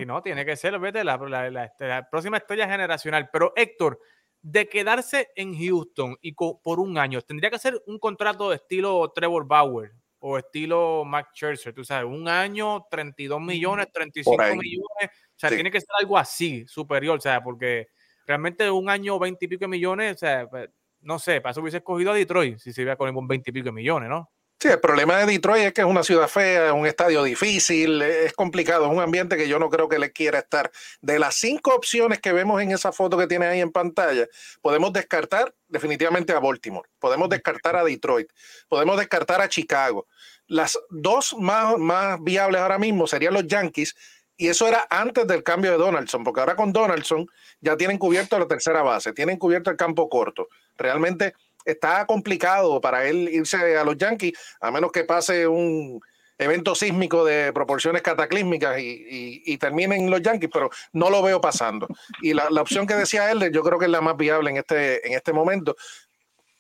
Si no, tiene que ser, vete, la, la, próxima estrella generacional. Pero Héctor, de quedarse en Houston y por un año, tendría que ser un contrato de estilo Trevor Bauer o estilo Max Scherzer, tú sabes, un año, 32 millones, 35 millones, o sea, tiene que ser algo así, superior, o sea, porque realmente un año, 20 y pico millones, o sea, pues, no sé, para eso hubiese escogido a Detroit si se iba con un 20 y pico millones, ¿no? Sí, el problema de Detroit es que es una ciudad fea, es un estadio difícil, es complicado, es un ambiente que yo no creo que le quiera estar. De las cinco opciones que vemos en esa foto que tiene ahí en pantalla, podemos descartar definitivamente a Baltimore, podemos descartar a Detroit, podemos descartar a Chicago. Las dos más, más viables ahora mismo serían los Yankees, y eso era antes del cambio de Donaldson, porque ahora con Donaldson ya tienen cubierto la tercera base, tienen cubierto el campo corto. Realmente está complicado para él irse a los Yankees, a menos que pase un evento sísmico de proporciones cataclísmicas y, y, termine en los Yankees, pero no lo veo pasando. Y la, opción que decía él, yo creo que es la más viable en este, en este momento.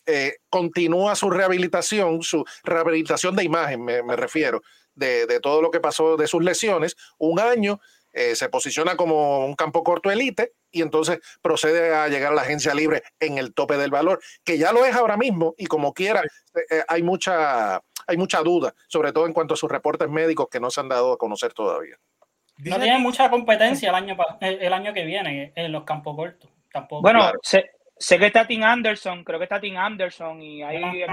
Eh, continúa su rehabilitación, su rehabilitación de imagen, me, refiero, de, de, todo lo que pasó de sus lesiones, un año, eh, se posiciona como un campo corto elite y entonces procede a llegar a la agencia libre en el tope del valor, que ya lo es ahora mismo y como quiera, eh, eh, hay, mucha, hay mucha duda, sobre todo en cuanto a sus reportes médicos que no se han dado a conocer todavía. No tiene mucha competencia el año, el año que viene en los campos cortos. Tampoco. Bueno, sé que está Tim Anderson, creo que está Tim Anderson y ahí,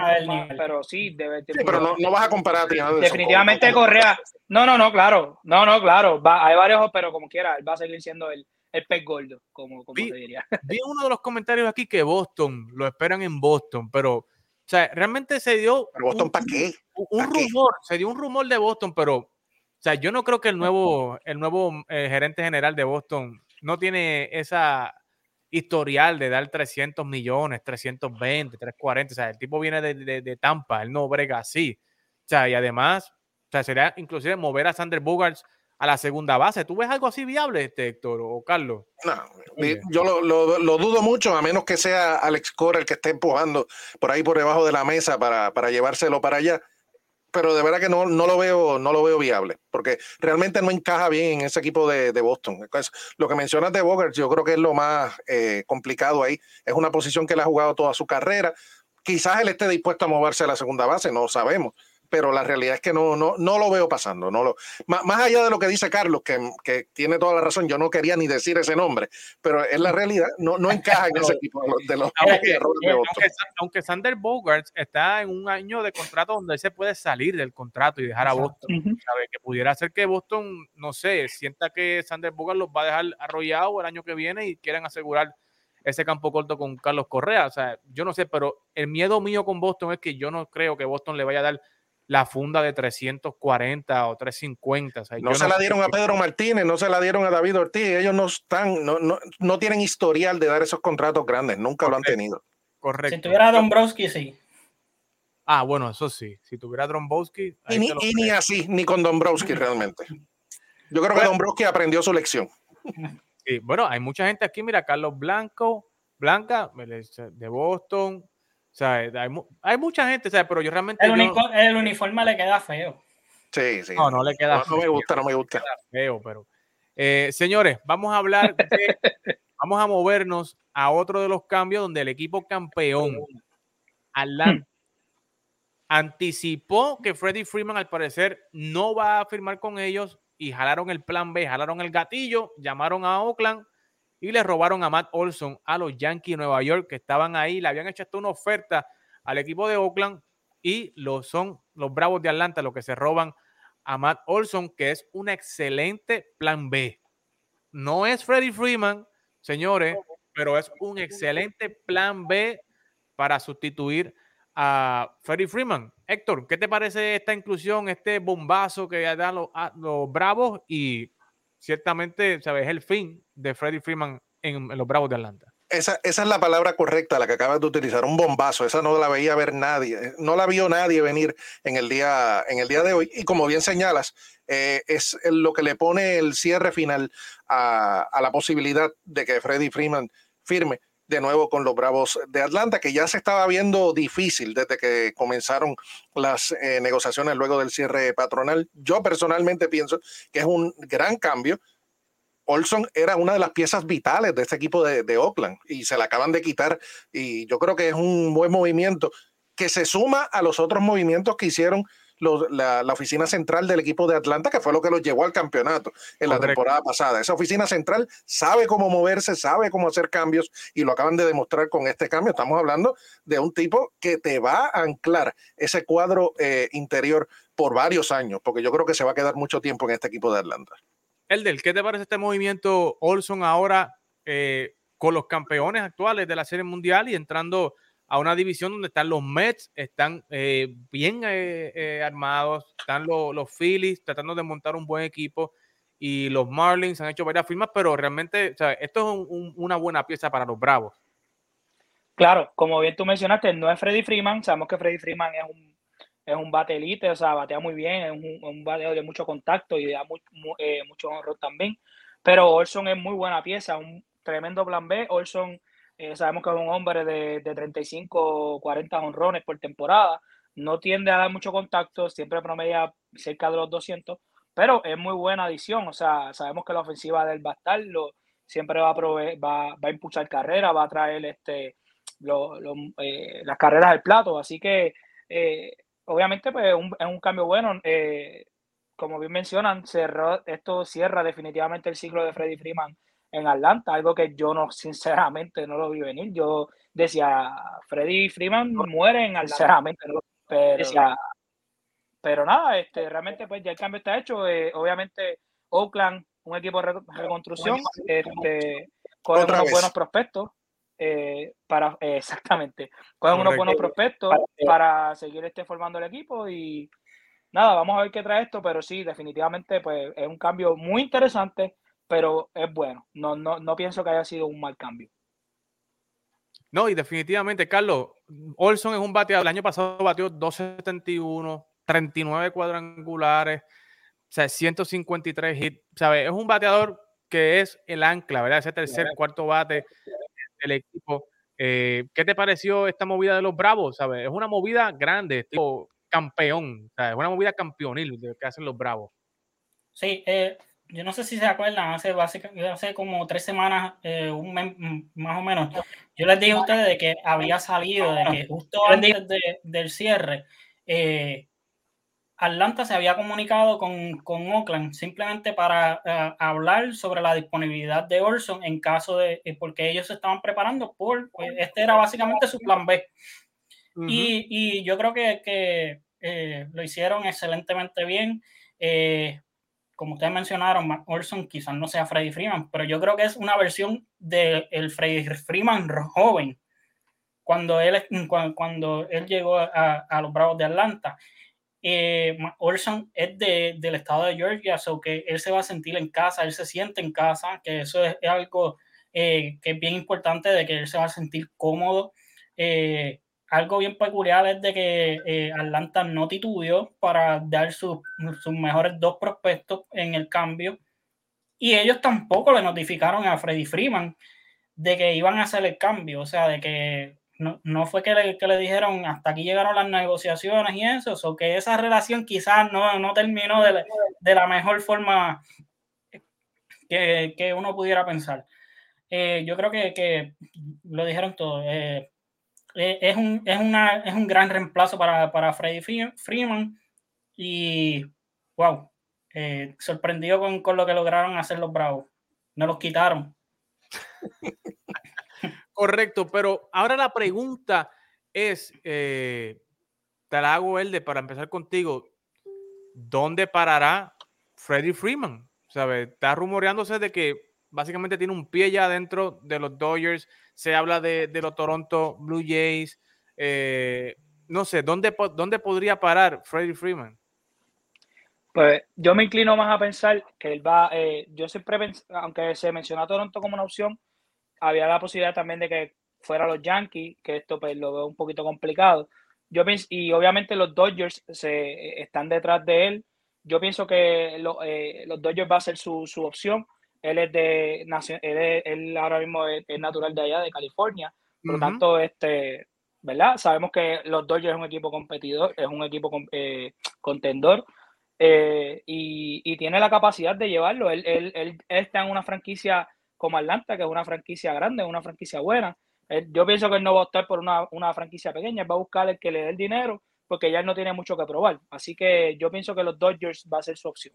pero sí, debe sí, pero no, no, vas a comparar a Tim Anderson. Definitivamente Correa. No, no, no, claro. No, no, claro. hay varios, pero como quiera, él va a seguir siendo el, el pez gordo, como, como vi, diría. (laughs) Vi uno de los comentarios aquí que Boston, lo esperan en Boston, pero, o sea, realmente se dio. ¿Pero Boston para qué? Un, rumor, se dio un rumor de Boston, pero, o sea, yo no creo que el nuevo, el nuevo eh, gerente general de Boston no tiene esa historial de dar 300 millones, 320, 340. O sea, el tipo viene de, de, de Tampa, él no brega así. O sea, y además, o sea, sería inclusive mover a Sander Bogarts a la segunda base. ¿Tú ves algo así viable, este Héctor o Carlos? No, yo lo, lo, dudo mucho, a menos que sea Alex Cora el que esté empujando por ahí por debajo de la mesa para, para llevárselo para allá. Pero de verdad que no, no, lo veo, no lo veo viable, porque realmente no encaja bien en ese equipo de, de Boston. lo que mencionas de Bogart, yo creo que es lo más eh, complicado ahí. Es una posición que él ha jugado toda su carrera. Quizás él esté dispuesto a moverse a la segunda base, no sabemos, pero la realidad es que no, no, no lo veo pasando. No lo, más, más allá de lo que dice Carlos, que, que, tiene toda la razón, yo no quería ni decir ese nombre, pero es la realidad, no, no encaja en ese (laughs) equipo de los, aunque, de aunque, aunque, Sander Bogarts está en un año de contrato donde él se puede salir del contrato y dejar a Boston, ¿sabe? que pudiera ser que Boston, no sé, sienta que Sander Bogarts los va a dejar arrollado el año que viene y quieran asegurar ese campo corto con Carlos Correa. O sea, yo no sé, pero el miedo mío con Boston es que yo no creo que Boston le vaya a dar la funda de 340 o 350. no se la dieron a Pedro Martínez, no se la dieron a David Ortiz. Ellos no están, no, no, no tienen historial de dar esos contratos grandes, nunca lo han tenido. Correcto. Si tuviera a Dombrowski, sí. Ah, bueno, eso sí. Si tuviera a Dombrowski. Y, ni, y ni, así, ni con Dombrowski (laughs) realmente. Yo creo que Dombrowski aprendió su lección. Sí, bueno, hay mucha gente aquí, mira, Carlos Blanco, Blanca, de Boston, sea, hay, mucha gente, ¿sabes? pero yo realmente. El, uniforme le queda feo. Sí, sí. No, no le queda no, me gusta, no me gusta. Feo, pero. Eh, señores, vamos a hablar de, (laughs) Vamos a movernos a otro de los cambios donde el equipo campeón, Atlanta, anticipó que Freddie Freeman al parecer no va a firmar con ellos y jalaron el plan B, jalaron el gatillo, llamaron a Oakland y le robaron a Matt Olson a los Yankees de Nueva York que estaban ahí, le habían hecho hasta una oferta al equipo de Oakland y lo son los Bravos de Atlanta los que se roban a Matt Olson, que es un excelente plan B. No es Freddie Freeman, señores, pero es un excelente plan B para sustituir a Freddie Freeman. Héctor, ¿qué te parece esta inclusión, este bombazo que dan los, los Bravos y ciertamente, ¿sabes? el fin de Freddie Freeman en, los Bravos de Atlanta. Esa, esa, es la palabra correcta, la que acabas de utilizar, un bombazo. Esa no la veía ver nadie, no la vio nadie venir en el día, en el día de hoy. Y como bien señalas, eh, es lo que le pone el cierre final a, a, la posibilidad de que Freddie Freeman firme de nuevo con los Bravos de Atlanta, que ya se estaba viendo difícil desde que comenzaron las eh, negociaciones luego del cierre patronal. Yo personalmente pienso que es un gran cambio. Olson era una de las piezas vitales de este equipo de, de Oakland y se la acaban de quitar y yo creo que es un buen movimiento que se suma a los otros movimientos que hicieron la, oficina central del equipo de Atlanta, que fue lo que los llevó al campeonato en la temporada pasada. Esa oficina central sabe cómo moverse, sabe cómo hacer cambios y lo acaban de demostrar con este cambio. Estamos hablando de un tipo que te va a anclar ese cuadro eh, interior por varios años, porque yo creo que se va a quedar mucho tiempo en este equipo de Atlanta. Elder, ¿qué te parece este movimiento Olson ahora eh, con los campeones actuales de la Serie Mundial y entrando a una división donde están los Mets, están eh, bien eh, eh, armados, están los, los Phillies tratando de montar un buen equipo y los Marlins han hecho varias firmas, pero realmente esto es una buena pieza para los Bravos. Claro, como bien tú mencionaste, no es Freddy Freeman, sabemos que Freddy Freeman es un, es un o sea, batea muy bien, es un, un bateo de mucho contacto y da mucho honor también, pero Olson es muy buena pieza, un tremendo plan B, Olson eh, sabemos que es un hombre de, de 35 40 honrones por temporada. No tiende a dar mucho contacto, siempre promedia cerca de los 200, pero es muy buena adición. O sea, sabemos que la ofensiva del va siempre va a, va, va, a impulsar carreras, va a traer este, eh, las carreras al plato. Así que, eh, obviamente, pues es un cambio bueno. como bien mencionan, cerró, esto cierra definitivamente el ciclo de Freddy Freeman en Atlanta, algo que yo no, sinceramente, no lo vi venir. Yo decía, Freddy Freeman muere en Atlanta, sinceramente, pero, pero nada, este, realmente pues ya el cambio está hecho. Eh, obviamente, Oakland, un equipo de reconstrucción, este, con unos buenos prospectos. Eh, para exactamente con unos buenos prospectos para seguir este formando el equipo y nada vamos a ver qué trae esto pero sí definitivamente pues es un cambio muy interesante pero es bueno. No, no, no pienso que haya sido un mal cambio. No, y definitivamente, Carlos, Olson es un bateador. El año pasado batió 271, 39 cuadrangulares, o sea, 153 hits. ¿sabes? Es un bateador que es el ancla, ¿verdad? Ese tercer, cuarto bate del equipo. Eh, ¿Qué te pareció esta movida de los Bravos? ¿Sabes? Es una movida grande. campeón, o sea, es una movida campeonil que hacen los Bravos. Sí, eh, yo no sé si se acuerdan, hace, hace como tres semanas, eh, un mes más o menos, yo les dije a ustedes de que había salido, de que justo antes del cierre, eh, Atlanta se había comunicado con, con Oakland simplemente para uh, hablar sobre la disponibilidad de Orson en caso de, eh, porque ellos se estaban preparando por, pues, este era básicamente su plan B. Uh -huh. y, y, yo creo que, que eh, lo hicieron excelentemente bien. Eh, como ustedes mencionaron, Orson quizás no sea Freddy Freeman, pero yo creo que es una versión del de Freddy Freeman joven, cuando él, cuando, cuando él llegó a, los Bravos de Atlanta eh, Orson es de, del estado de Georgia, so que él se va a sentir en casa, él se siente en casa, que eso es, es algo eh, que es bien importante, de que él se va a sentir cómodo. Eh, algo bien peculiar es de que eh, Atlanta no titubeó para dar sus, sus mejores dos prospectos en el cambio y ellos tampoco le notificaron a Freddy Freeman de que iban a hacer el cambio, o sea, de que no, no fue que le, que le, dijeron hasta aquí llegaron las negociaciones y eso, o que esa relación quizás no, no terminó de, de, la mejor forma que, que uno pudiera pensar. Eh, yo creo que, que, lo dijeron todo. Eh, eh, es, un, es, una, es un gran reemplazo para, para Freddy Freeman y wow, eh, sorprendido con, con lo que lograron hacer los Bravos. No los quitaron. (laughs) Correcto, pero ahora la pregunta es, eh, te la hago, Elde, para empezar contigo, ¿dónde parará Freddie Freeman? ¿Sabe? Está rumoreándose de que básicamente tiene un pie ya dentro de los Dodgers, se habla de, los Toronto Blue Jays, eh, no sé, ¿dónde, ¿dónde podría parar Freddie Freeman? Pues yo me inclino más a pensar que él va, eh, yo siempre, pensé, aunque se menciona a Toronto como una opción, había la posibilidad también de que fuera los Yankees, que esto pues lo veo un poquito complicado. Yo pienso, y obviamente los Dodgers se, están detrás de él. Yo pienso que eh, los Dodgers va a ser su, su, opción. Él es de él, es, él ahora mismo es, es, natural de allá, de California. Por lo uh -huh. tanto, este, ¿verdad? Sabemos que los Dodgers es un equipo competidor, es un equipo eh, contendor. Eh, y, y, tiene la capacidad de llevarlo. Él, él, él, está en una franquicia como Atlanta, que es una franquicia grande, una franquicia buena. Yo pienso que él no va a optar por una, una franquicia pequeña, él va a buscar el que le dé el dinero, porque ya él no tiene mucho que probar. Así que yo pienso que los Dodgers va a ser su opción.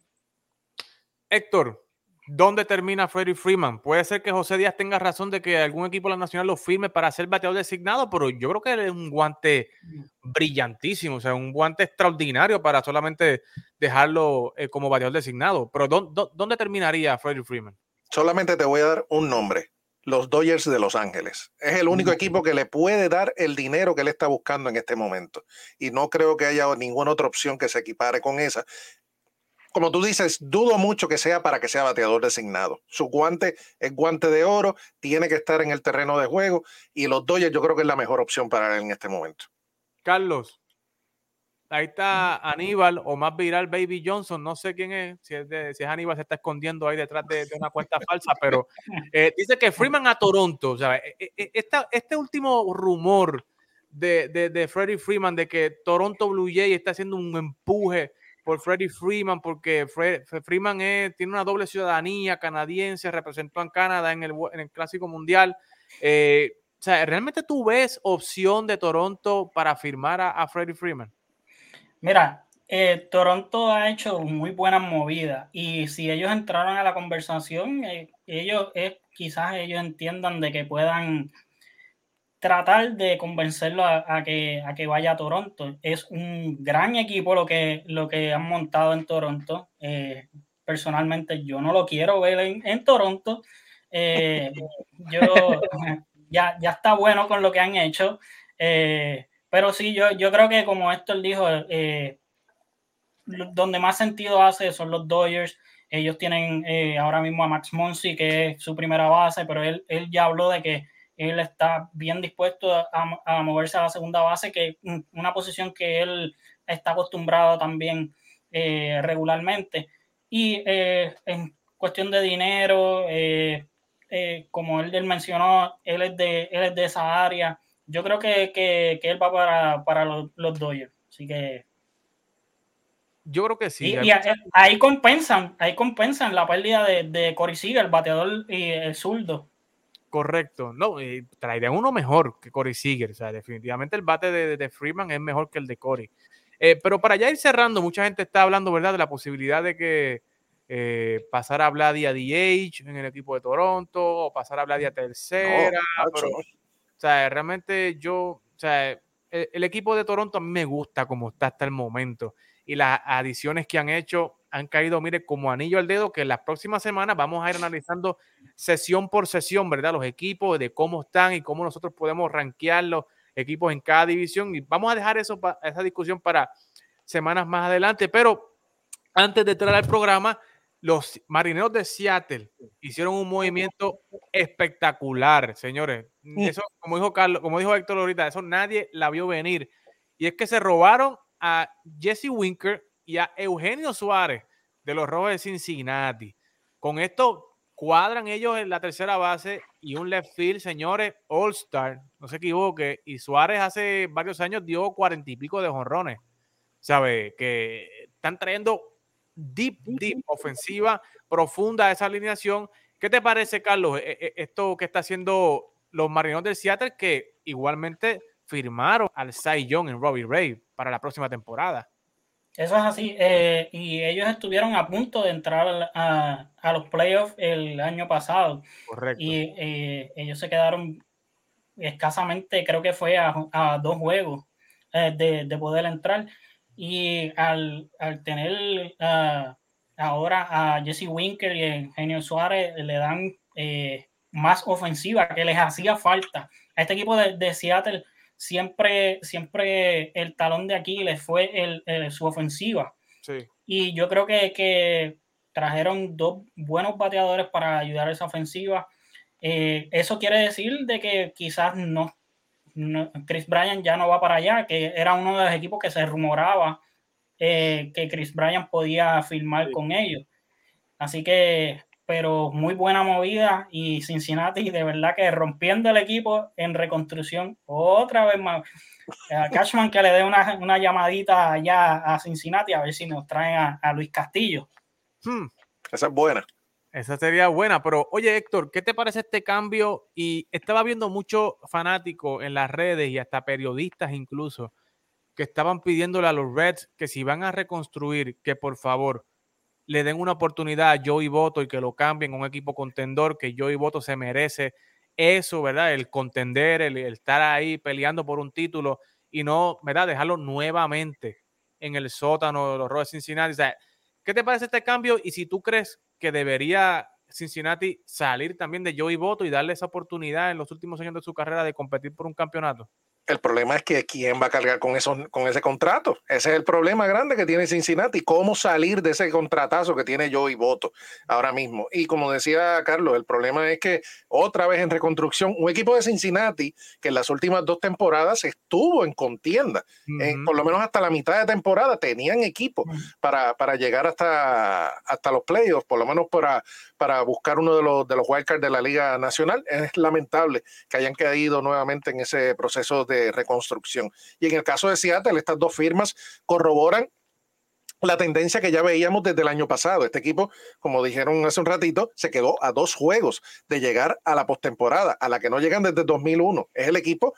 Héctor, ¿dónde termina Freddie Freeman? Puede ser que José Díaz tenga razón de que algún equipo de la Nacional lo firme para ser bateador designado, pero yo creo que es un guante brillantísimo, o sea, un guante extraordinario para solamente dejarlo eh, como bateador designado. Pero ¿dónde, ¿dónde terminaría Freddie Freeman? Solamente te voy a dar un nombre. Los Dodgers de Los Ángeles. Es el único equipo que le puede dar el dinero que él está buscando en este momento. Y no creo que haya ninguna otra opción que se equipare con esa. Como tú dices, dudo mucho que sea para que sea bateador designado. Su guante es guante de oro, tiene que estar en el terreno de juego y los Dodgers yo creo que es la mejor opción para él en este momento. Carlos, ahí está Aníbal o más viral Baby Johnson, no sé quién es, si es, de, si es Aníbal se está escondiendo ahí detrás de, de una cuenta (laughs) falsa, pero eh, dice que Freeman a Toronto, o sea, esta, este último rumor de, de, de, Freddie Freeman de que Toronto Blue Jay está haciendo un empuje por Freddie Freeman porque Fred, Freeman es, tiene una doble ciudadanía canadiense, representó a Canadá en el, en el Clásico Mundial. Eh, o sea, ¿realmente tú ves opción de Toronto para firmar a, a Freddie Freeman? Mira, eh, Toronto ha hecho muy buenas movidas y si ellos entraron a la conversación, eh, ellos eh, quizás ellos entiendan de que puedan tratar de convencerlo a, que, a que vaya a Toronto. Es un gran equipo lo que, lo que han montado en Toronto. Eh, personalmente yo no lo quiero ver en, en Toronto. Eh, yo (laughs) ya, ya está bueno con lo que han hecho. Eh, pero sí, yo, yo creo que como Héctor dijo, donde más sentido hace son los Dodgers. Ellos tienen ahora mismo a Max Monsi, que es su primera base, pero él, él ya habló de que él está bien dispuesto a, a, moverse a la segunda base, que una posición que él está acostumbrado también eh, regularmente. Y eh, en cuestión de dinero, eh, como él, él, mencionó, él es, de, él es de esa área. Yo creo que, que, que él va para, para los, los Dodgers. Así que Yo creo que sí. Y, ahí compensan, ahí compensan la pérdida de, de Corey Seager, el bateador y el zurdo. Correcto. No, traerían uno mejor que Corey Seager. O sea, definitivamente el bate de, Freeman es mejor que el de Corey. Eh, pero para ya ir cerrando, mucha gente está hablando, ¿verdad?, de la posibilidad de que eh, pasar a Vladi a DH en el equipo de Toronto o pasar a Vladi a tercera. o sea, realmente yo, o sea, el, el, equipo de Toronto a mí me gusta como está hasta el momento y las adiciones que han hecho han caído, mire, como anillo al dedo, que las próximas semanas vamos a ir analizando sesión por sesión, ¿verdad? Los equipos, de cómo están y cómo nosotros podemos rankear los equipos en cada división. Y vamos a dejar eso, esa discusión para semanas más adelante. Pero antes de entrar al programa, los marineros de Seattle hicieron un movimiento espectacular, señores. Eso, como dijo Carlos, como dijo Héctor ahorita, eso nadie la vio venir. Y es que se robaron a Jesse Winker y a Eugenio Suárez de los Rojos de Cincinnati. Con esto cuadran ellos en la tercera base y un left field, señores, All Star, no se equivoque. Y Suárez hace varios años dio cuarenta y pico de jonrones. ¿Sabe? Que están trayendo deep, deep ofensiva profunda esa alineación. ¿Qué te parece, Carlos, e, e, esto que está haciendo los marineros del Seattle que igualmente firmaron al Cy Young en Robbie Ray para la próxima temporada? Eso es así. Eh, y ellos estuvieron a punto de entrar a, a, los playoffs el año pasado. Correcto. Y eh, ellos se quedaron escasamente, creo que fue a, a dos juegos eh, de, de, poder entrar. Y al, al tener ahora a Jesse Winker y a Eugenio Suárez, le dan más ofensiva que les hacía falta. A este equipo de, de Seattle siempre, siempre el talón de Aquiles fue el, su ofensiva. Y yo creo que, que, trajeron dos buenos bateadores para ayudar a esa ofensiva. Eh, eso quiere decir de que quizás no, Chris Bryan ya no va para allá, que era uno de los equipos que se rumoraba eh, que Chris Bryan podía firmar con ellos. Así que pero muy buena movida y Cincinnati de verdad que rompiendo el equipo en reconstrucción otra vez más. A Cashman que le dé una, una, llamadita allá a Cincinnati a ver si nos traen a, Luis Castillo. Hmm, esa es buena. Esa sería buena, pero oye Héctor, ¿qué te parece este cambio? Y estaba viendo muchos fanáticos en las redes y hasta periodistas incluso que estaban pidiéndole a los Reds que si van a reconstruir, que por favor le den una oportunidad a Joey Boto y que lo cambien a un equipo contendor, que Joey Boto se merece eso, ¿verdad? El contender, el, estar ahí peleando por un título y no, ¿verdad? Dejarlo nuevamente en el sótano de los Rojos de Cincinnati. ¿Qué te parece este cambio? Y si tú crees que debería Cincinnati salir también de Joey Boto y darle esa oportunidad en los últimos años de su carrera de competir por un campeonato. El problema es que quién va a cargar con, eso, con ese contrato. Ese es el problema grande que tiene Cincinnati. ¿Cómo salir de ese contratazo que tiene Joey Boto ahora mismo? Y como decía Carlos, el problema es que otra vez en reconstrucción, un equipo de Cincinnati que en las últimas dos temporadas estuvo en contienda, por lo menos hasta la mitad de temporada tenían equipo para, para, llegar hasta, hasta los playoffs, por lo menos para, para buscar uno de los, de los wildcards de la Liga Nacional. Es lamentable que hayan caído nuevamente en ese proceso de reconstrucción. Y en el caso de Seattle, estas dos firmas corroboran la tendencia que ya veíamos desde el año pasado. Este equipo, como dijeron hace un ratito, se quedó a dos juegos de llegar a la postemporada, a la que no llegan desde 2001. Es el equipo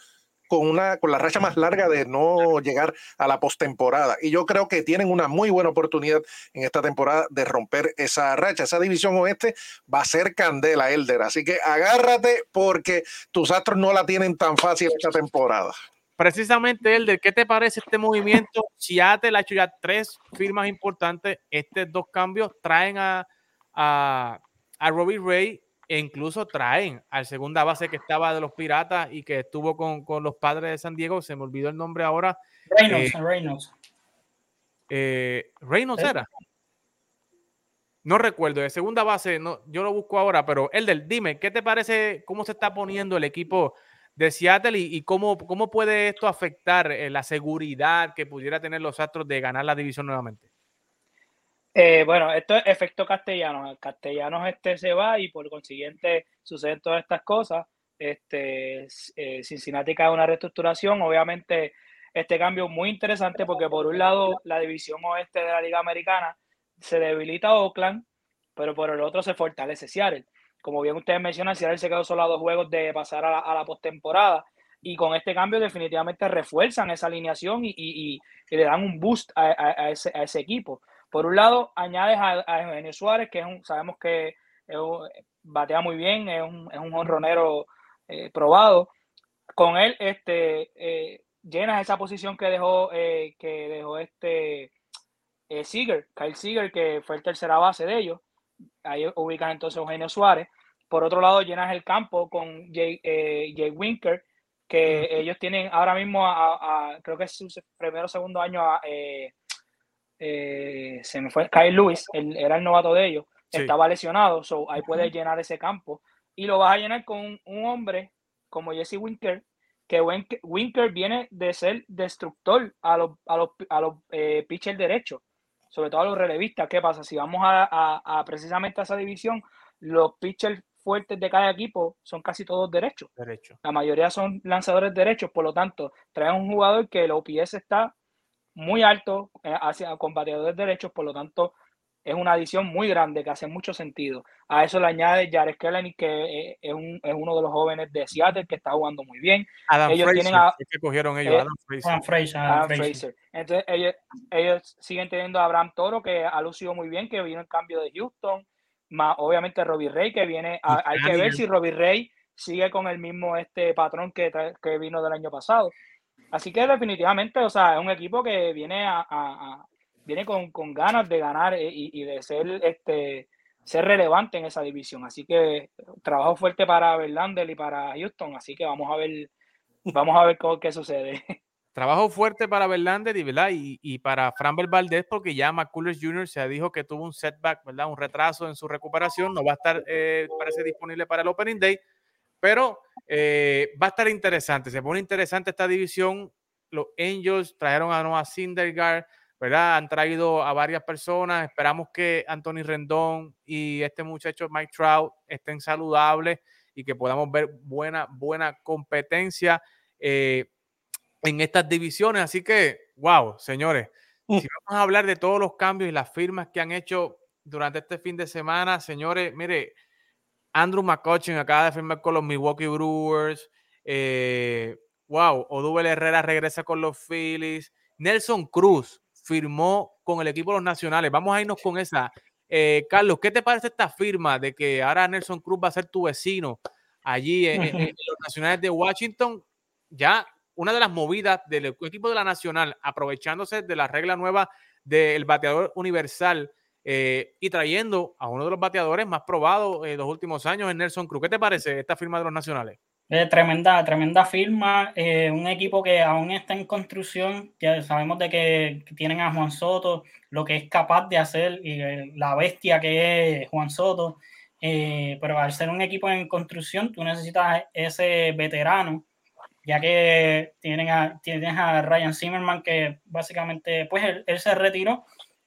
con, una, con la racha más larga de no llegar a la postemporada. Y yo creo que tienen una muy buena oportunidad en esta temporada de romper esa racha. Esa división oeste va a ser candela, Elder. Así que agárrate porque tus astros no la tienen tan fácil esta temporada. Precisamente, Elder, ¿qué te parece este movimiento? Seattle ha hecho ya tres firmas importantes. Estos dos cambios traen a, a, a Robbie Ray e incluso traen al segunda base que estaba de los Piratas y que estuvo con, con los padres de San Diego, se me olvidó el nombre ahora. Reynolds, eh, Reynolds. Eh, Reynolds era. No recuerdo, de segunda base, no, yo lo busco ahora, pero Elder, dime, ¿qué te parece cómo se está poniendo el equipo de Seattle y, cómo, cómo puede esto afectar eh, la seguridad que pudiera tener los Astros de ganar la división nuevamente? Eh, bueno, esto es efecto castellano. Castellanos este se va y por consiguiente suceden todas estas cosas. Este, eh, Cincinnati cae una reestructuración. Obviamente, este cambio muy interesante porque por un lado la división oeste de la Liga Americana se debilita Oakland, pero por el otro se fortalece Seattle. Como bien ustedes mencionan, Seattle se quedó solo a dos juegos de pasar a la, postemporada y con este cambio definitivamente refuerzan esa alineación y, le dan un boost a, ese, equipo. Por un lado, añades a, Eugenio Suárez, que es un, sabemos que batea muy bien, es un, es un honronero eh, probado. Con él, este, eh, llenas esa posición que dejó, eh, que dejó este Seager, Kyle Seager, que fue el tercera base de ellos. Ahí ubicas entonces Eugenio Suárez. Por otro lado, llenas el campo con Jay, Jay Winker, que ellos tienen ahora mismo, a, creo que es su primero o segundo año, se me fue, Kyle Lewis, era el novato de ellos, estaba lesionado, so ahí puedes llenar ese campo y lo vas a llenar con un hombre como Jesse Winker, que Winker viene de ser destructor a los, a los, a los eh, pitchers derechos, sobre todo a los relevistas. ¿Qué pasa? Si vamos a, a, precisamente a esa división, los pitchers fuertes de cada equipo son casi todos derechos. Derecho. La mayoría son lanzadores derechos, por lo tanto, trae un jugador que el OPS está muy alto eh, hacia con bateadores derechos, por lo tanto, es una adición muy grande que hace mucho sentido. A eso le añade Jared Kelly, que eh, es, uno de los jóvenes de Seattle que está jugando muy bien. Adam ellos Fraser, tienen a, que cogieron ellos, eh, Adam Fraser. Adam Fraser. Entonces ellos, siguen teniendo a Abraham Toro, que ha lucido muy bien, que vino en cambio de Houston. Más obviamente Robbie Ray, que viene. hay que ver si Robbie Ray sigue con el mismo este patrón que, que vino del año pasado. Así que definitivamente, o sea, es un equipo que viene a viene con, con ganas de ganar eh, y, y, de ser este ser relevante en esa división. Así que trabajo fuerte para Verlander y para Houston. Así que vamos a ver, vamos a ver qué sucede. (laughs) Trabajo fuerte para Verlander y, ¿verdad? y, y para Framber Valdez porque ya McCullers Jr. se dijo que tuvo un setback, ¿verdad? un retraso en su recuperación. No va a estar, eh, parece, disponible para el Opening Day, pero eh, va a estar interesante. Se pone interesante esta división. Los Angels trajeron a Noah Syndergaard ¿verdad? Han traído a varias personas. Esperamos que Anthony Rendón y este muchacho Mike Trout estén saludables y que podamos ver buena, buena competencia eh, en estas divisiones. Así que, wow, señores, mm. si vamos a hablar de todos los cambios y las firmas que han hecho durante este fin de semana, señores, mire, Andrew McCutcheon acaba de firmar con los Milwaukee Brewers. Eh, wow, Odubel Herrera regresa con los Phillies. Nelson Cruz firmó con el equipo de los nacionales. Vamos a irnos con esa. Eh, Carlos, ¿qué te parece esta firma de que ahora Nelson Cruz va a ser tu vecino allí en, los nacionales de Washington? Ya una de las movidas del equipo de la nacional, aprovechándose de la regla nueva del bateador universal eh, y trayendo a uno de los bateadores más probados en los últimos años, en Nelson Cruz. ¿Qué te parece esta firma de los nacionales? Eh, tremenda, tremenda firma, eh, un equipo que aún está en construcción, ya sabemos de que, tienen a Juan Soto, lo que es capaz de hacer y eh, la bestia que es Juan Soto, pero al ser un equipo en construcción, tú necesitas ese veterano, ya que tienen tienes a Ryan Zimmerman que básicamente, pues él, se retiró,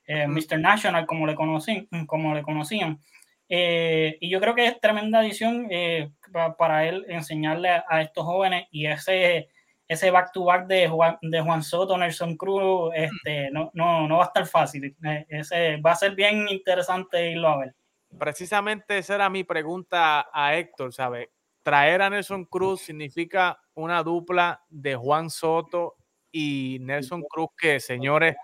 Mr. National como le, conocí, como le conocían. Eh, y yo creo que es tremenda adición eh, para, él enseñarle a, estos jóvenes y ese ese back to back de Juan, de Juan Soto, Nelson Cruz, este, no, no, no va a estar fácil. Eh, ese, va a ser bien interesante irlo a ver. Precisamente esa era mi pregunta a Héctor, ¿sabe? Traer a Nelson Cruz significa una dupla de Juan Soto y Nelson Cruz que, señores,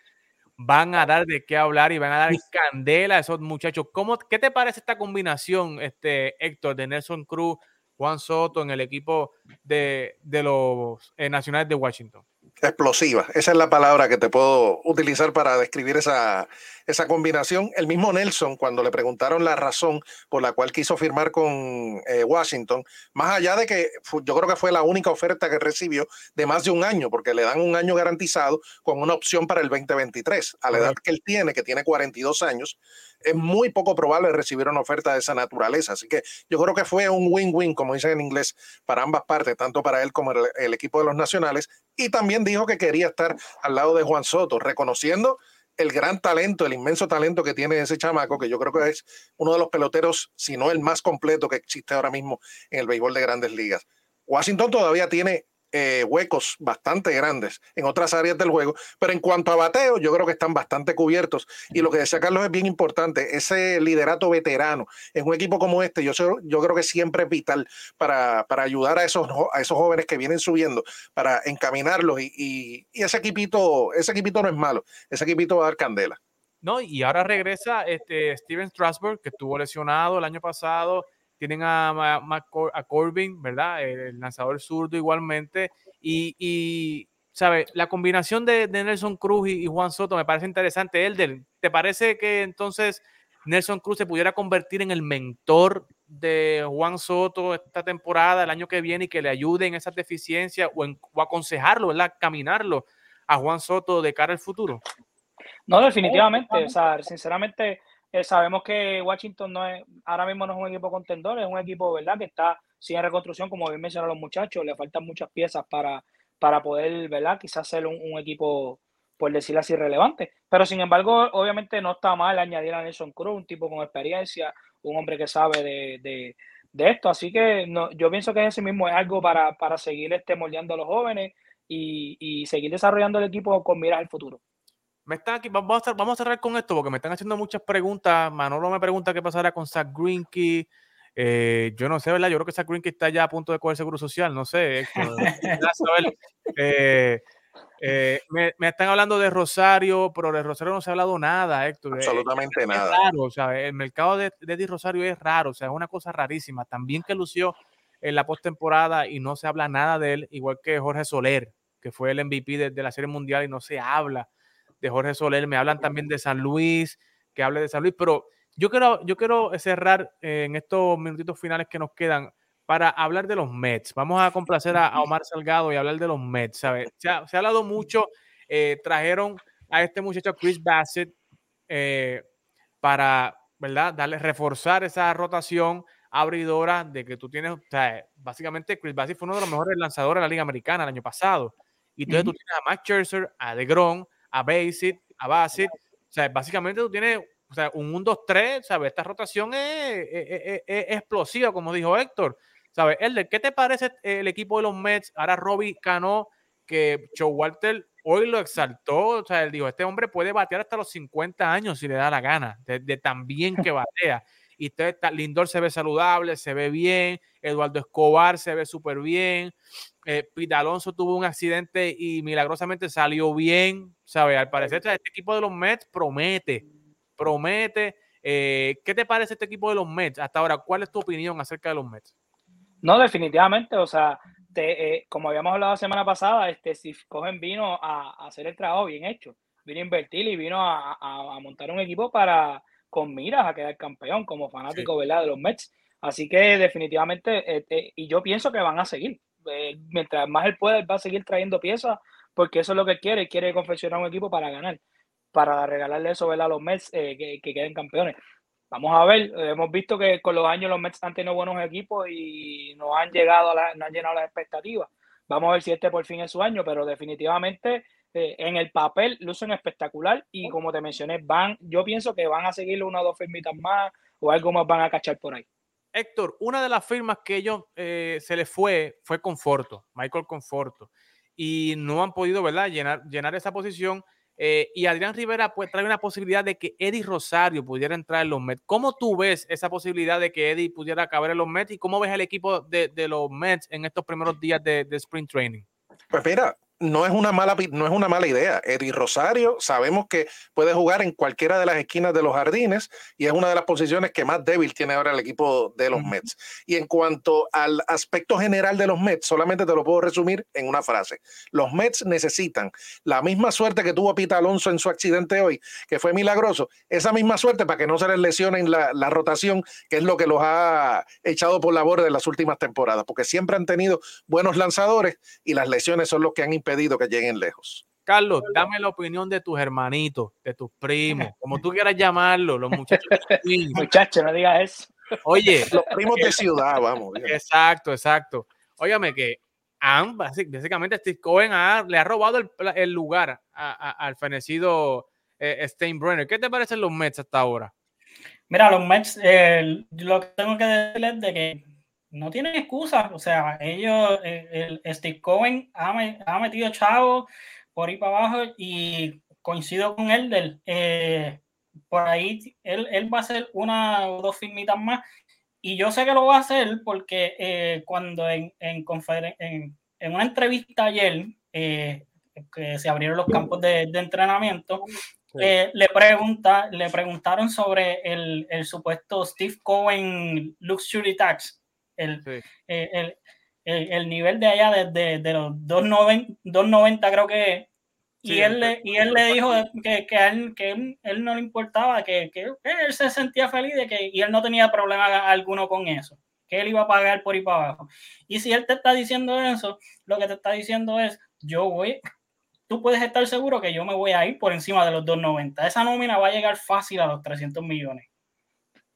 van a dar de qué hablar y van a dar candela a esos muchachos. ¿Cómo, ¿Qué te parece esta combinación, este, Héctor, de Nelson Cruz, Juan Soto en el equipo de, de los eh, Nacionales de Washington? Explosiva, esa es la palabra que te puedo utilizar para describir esa, esa combinación. El mismo Nelson, cuando le preguntaron la razón por la cual quiso firmar con eh, Washington, más allá de que yo creo que fue la única oferta que recibió de más de un año, porque le dan un año garantizado con una opción para el 2023. A la edad que él tiene, que tiene 42 años, es muy poco probable recibir una oferta de esa naturaleza. Así que yo creo que fue un win-win, como dicen en inglés, para ambas partes, tanto para él como el, el equipo de los nacionales. Y también dijo que quería estar al lado de Juan Soto, reconociendo el gran talento, el inmenso talento que tiene ese chamaco, que yo creo que es uno de los peloteros, si no el más completo que existe ahora mismo en el béisbol de grandes ligas. Washington todavía tiene eh, huecos bastante grandes en otras áreas del juego, pero en cuanto a bateo, yo creo que están bastante cubiertos. Y lo que decía Carlos es bien importante, ese liderato veterano en un equipo como este, yo, yo creo que siempre es vital para, para ayudar a esos, a esos jóvenes que vienen subiendo, para encaminarlos. Y, y, ese, equipito, ese equipito no es malo, ese equipito va a dar candela. No, y ahora regresa este Steven Strasburg, que estuvo lesionado el año pasado tienen a, a, Corbin, ¿verdad? El, lanzador zurdo igualmente. Y, y ¿sabe? La combinación de, Nelson Cruz y, Juan Soto me parece interesante. Elder, ¿te parece que entonces Nelson Cruz se pudiera convertir en el mentor de Juan Soto esta temporada, el año que viene, y que le ayude en esas deficiencias o, en, o aconsejarlo, ¿verdad? Caminarlo a Juan Soto de cara al futuro? No, definitivamente. O sea, sinceramente, eh, sabemos que Washington no es, ahora mismo no es un equipo contendor, es un equipo, ¿verdad?, que está sin reconstrucción, como bien mencionaron los muchachos, le faltan muchas piezas para, para poder, ¿verdad?, quizás ser un, equipo, por decirlo así, relevante. Pero sin embargo, obviamente no está mal añadir a Nelson Cruz, un tipo con experiencia, un hombre que sabe de, esto. Así que no, yo pienso que ese mismo es algo para, para seguir este, moldeando a los jóvenes y, y seguir desarrollando el equipo con miras al futuro me están aquí, vamos a, vamos a cerrar con esto porque me están haciendo muchas preguntas. Manolo me pregunta qué pasará con Zach Greinke. Eh, yo no sé, ¿verdad? Yo creo que Zach Greinke está ya a punto de coger seguro social, no sé. (laughs) Eh, eh, me, me, están hablando de Rosario, pero de Rosario no se ha hablado nada, Héctor. Absolutamente nada. raro, o sea, el mercado de, de Rosario es raro, o sea, es una cosa rarísima. También que lució en la postemporada y no se habla nada de él, igual que Jorge Soler, que fue el MVP de, de la Serie Mundial y no se habla de Jorge Soler, me hablan también de San Luis, que hable de San Luis, pero yo quiero, yo quiero cerrar eh, en estos minutitos finales que nos quedan para hablar de los Mets. Vamos a complacer a, (laughs) Omar Salgado y hablar de los Mets. ¿sabes? Se, ha, hablado mucho, eh, trajeron a este muchacho Chris Bassett eh, para, ¿verdad? Darle, reforzar esa rotación abridora de que tú tienes, o sea, básicamente Chris Bassett fue uno de los mejores lanzadores de la Liga Americana el año pasado. Y entonces tú tienes a Max Scherzer, a DeGrom, a Basit, a Basit. O sea, básicamente tú tienes o sea, un 1-2-3, ¿sabes? Esta rotación es, explosiva, como dijo Héctor. ¿Sabes? Elder, ¿qué te parece el equipo de los Mets? Ahora Robbie Cano, que Joe Walter hoy lo exaltó. O sea, él dijo, este hombre puede batear hasta los 50 años si le da la gana, de, de tan bien que batea. Y Lindor se ve saludable, se ve bien, Eduardo Escobar se ve súper bien, eh, Pita Alonso tuvo un accidente y milagrosamente salió bien, ¿sabes? Al parecer este equipo de los Mets promete, promete. Eh, ¿Qué te parece este equipo de los Mets hasta ahora? ¿Cuál es tu opinión acerca de los Mets? No, definitivamente, o sea, eh, como habíamos hablado la semana pasada, este, si cogen vino a, hacer el trabajo bien hecho, vino a invertir y vino a, montar un equipo para con miras a quedar campeón como fanático ¿verdad? de los Mets. Así que definitivamente, y yo pienso que van a seguir. Eh, mientras más él pueda, él va a seguir trayendo piezas, porque eso es lo que quiere, quiere confeccionar un equipo para ganar, para regalarle eso a los Mets eh, que, queden campeones. Vamos a ver, hemos visto que con los años los Mets han tenido buenos equipos y no han llegado a la, no han llenado las expectativas. Vamos a ver si este por fin es su año, pero definitivamente eh, en el papel lucen espectacular y como te mencioné, van, yo pienso que van a seguir una o dos firmitas más o algo más van a cachar por ahí. Héctor, una de las firmas que ellos eh, se les fue fue Conforto, Michael Conforto, y no han podido, ¿verdad?, llenar, llenar esa posición. Eh, y Adrián Rivera pues, trae una posibilidad de que Eddie Rosario pudiera entrar en los Mets. ¿Cómo tú ves esa posibilidad de que Eddie pudiera acabar en los Mets y cómo ves el equipo de, los Mets en estos primeros días de, de Spring Training? Pues mira, no es una mala, no es una mala idea. Eddie Rosario sabemos que puede jugar en cualquiera de las esquinas de los jardines y es una de las posiciones que más débil tiene ahora el equipo de los Mets. Y en cuanto al aspecto general de los Mets, solamente te lo puedo resumir en una frase. Los Mets necesitan la misma suerte que tuvo Pita Alonso en su accidente hoy, que fue milagroso, esa misma suerte para que no se les lesionen la, la rotación, que es lo que los ha echado por la borda en las últimas temporadas, porque siempre han tenido buenos lanzadores y las lesiones son los que han impedido pedido que lleguen lejos. Carlos, dame la opinión de tus hermanitos, de tus primos, como tú quieras llamarlo, los muchachos. (laughs) Muchachos, no digas eso. Oye, los primos de ciudad, vamos. Exacto, exacto. Óigame que han, básicamente Steve Cohen le ha robado el, lugar al fenecido eh, Steinbrenner. ¿Qué te parecen los Mets hasta ahora? Mira, los Mets, lo que tengo que decirles de que no tienen excusa. O sea, ellos, el, Steve Cohen ha, metido chavo por ahí para abajo y coincido con él. Del, eh, por ahí él, él, va a hacer una o dos firmitas más. Y yo sé que lo va a hacer porque eh, cuando en, en, en, en, una entrevista ayer, eh, que se abrieron los campos de, de entrenamiento, eh, le, pregunta, le preguntaron sobre el, el, supuesto Steve Cohen Luxury Tax, el, el, el, nivel de allá de, de, los 290, 290 creo que y, él le, y él le dijo que, que, a él, que él, no le importaba, que, que, él se sentía feliz de que, y él no tenía problema alguno con eso, que él iba a pagar por ir para abajo. Y si él te está diciendo eso, lo que te está diciendo es, yo voy, tú puedes estar seguro que yo me voy a ir por encima de los 290. Esa nómina va a llegar fácil a los 300 millones.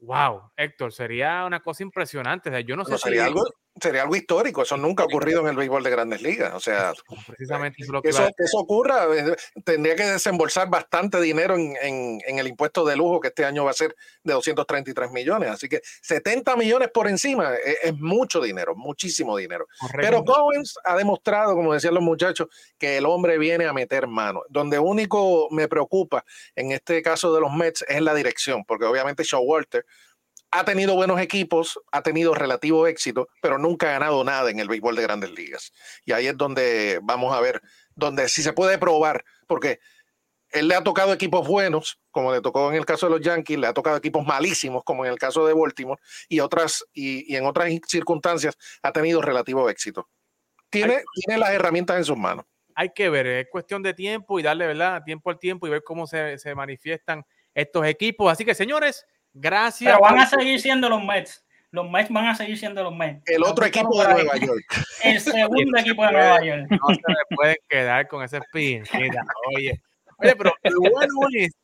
Wow, Héctor, sería una cosa impresionante. yo no sé sería algo sería algo histórico. Eso nunca ha ocurrido en el béisbol de grandes ligas. O sea, precisamente eso, que eso, ocurra, eh, tendría que desembolsar bastante dinero en, en, el impuesto de lujo que este año va a ser de 233 millones. Así que 70 millones por encima es, es mucho dinero, muchísimo dinero. Pero Cowens ha demostrado, como decían los muchachos, que el hombre viene a meter mano. Donde único me preocupa en este caso de los Mets es la dirección, porque obviamente Walter ha tenido buenos equipos, ha tenido relativo éxito, pero nunca ha ganado nada en el béisbol de grandes ligas. Y ahí es donde vamos a ver, donde sí se puede probar, porque él le ha tocado equipos buenos, como le tocó en el caso de los Yankees, le ha tocado equipos malísimos, como en el caso de Baltimore, y, otras, y, en otras circunstancias ha tenido relativo éxito. Tiene, tiene las herramientas en sus manos. Hay que ver, es cuestión de tiempo y darle ¿verdad? tiempo al tiempo y ver cómo se, se manifiestan estos equipos. Así que, señores, Gracias. Pero van a seguir siendo los Mets. Los Mets van a seguir siendo los Mets. El otro equipo (laughs) (laughs) de Nueva York. El segundo equipo de Nueva York. No se me pueden quedar con ese spin. (laughs) Oye, oye, pero lo bueno es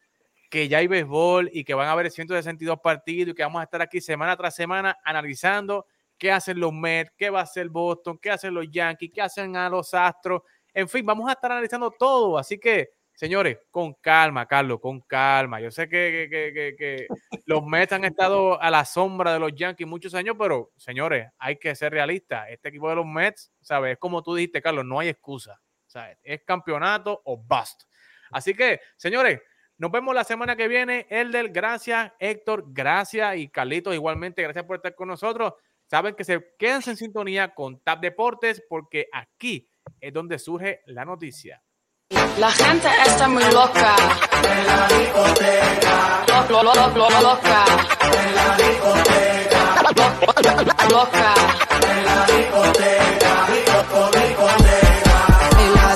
que ya hay béisbol y que van a haber 162 partidos y que vamos a estar aquí semana tras semana analizando qué hacen los Mets, qué va a hacer Boston, qué hacen los Yankees, qué hacen a los Astros. En fin, vamos a estar analizando todo. Así que Señores, con calma, Carlos, con calma. Yo sé que, los Mets han estado a la sombra de los Yankees muchos años, pero señores, hay que ser realistas. Este equipo de los Mets, ¿sabes? Es como tú dijiste, Carlos, no hay excusa. ¿sabes? Es campeonato o bust. Así que, señores, nos vemos la semana que viene. Elder, gracias. Héctor, gracias. Y Carlitos, igualmente, gracias por estar con nosotros. Saben que se queden en sintonía con TAP Deportes porque aquí es donde surge la noticia. La gente está muy loca. En la discoteca. Lo, lo, lo, loca. En la discoteca. loca. En la discoteca.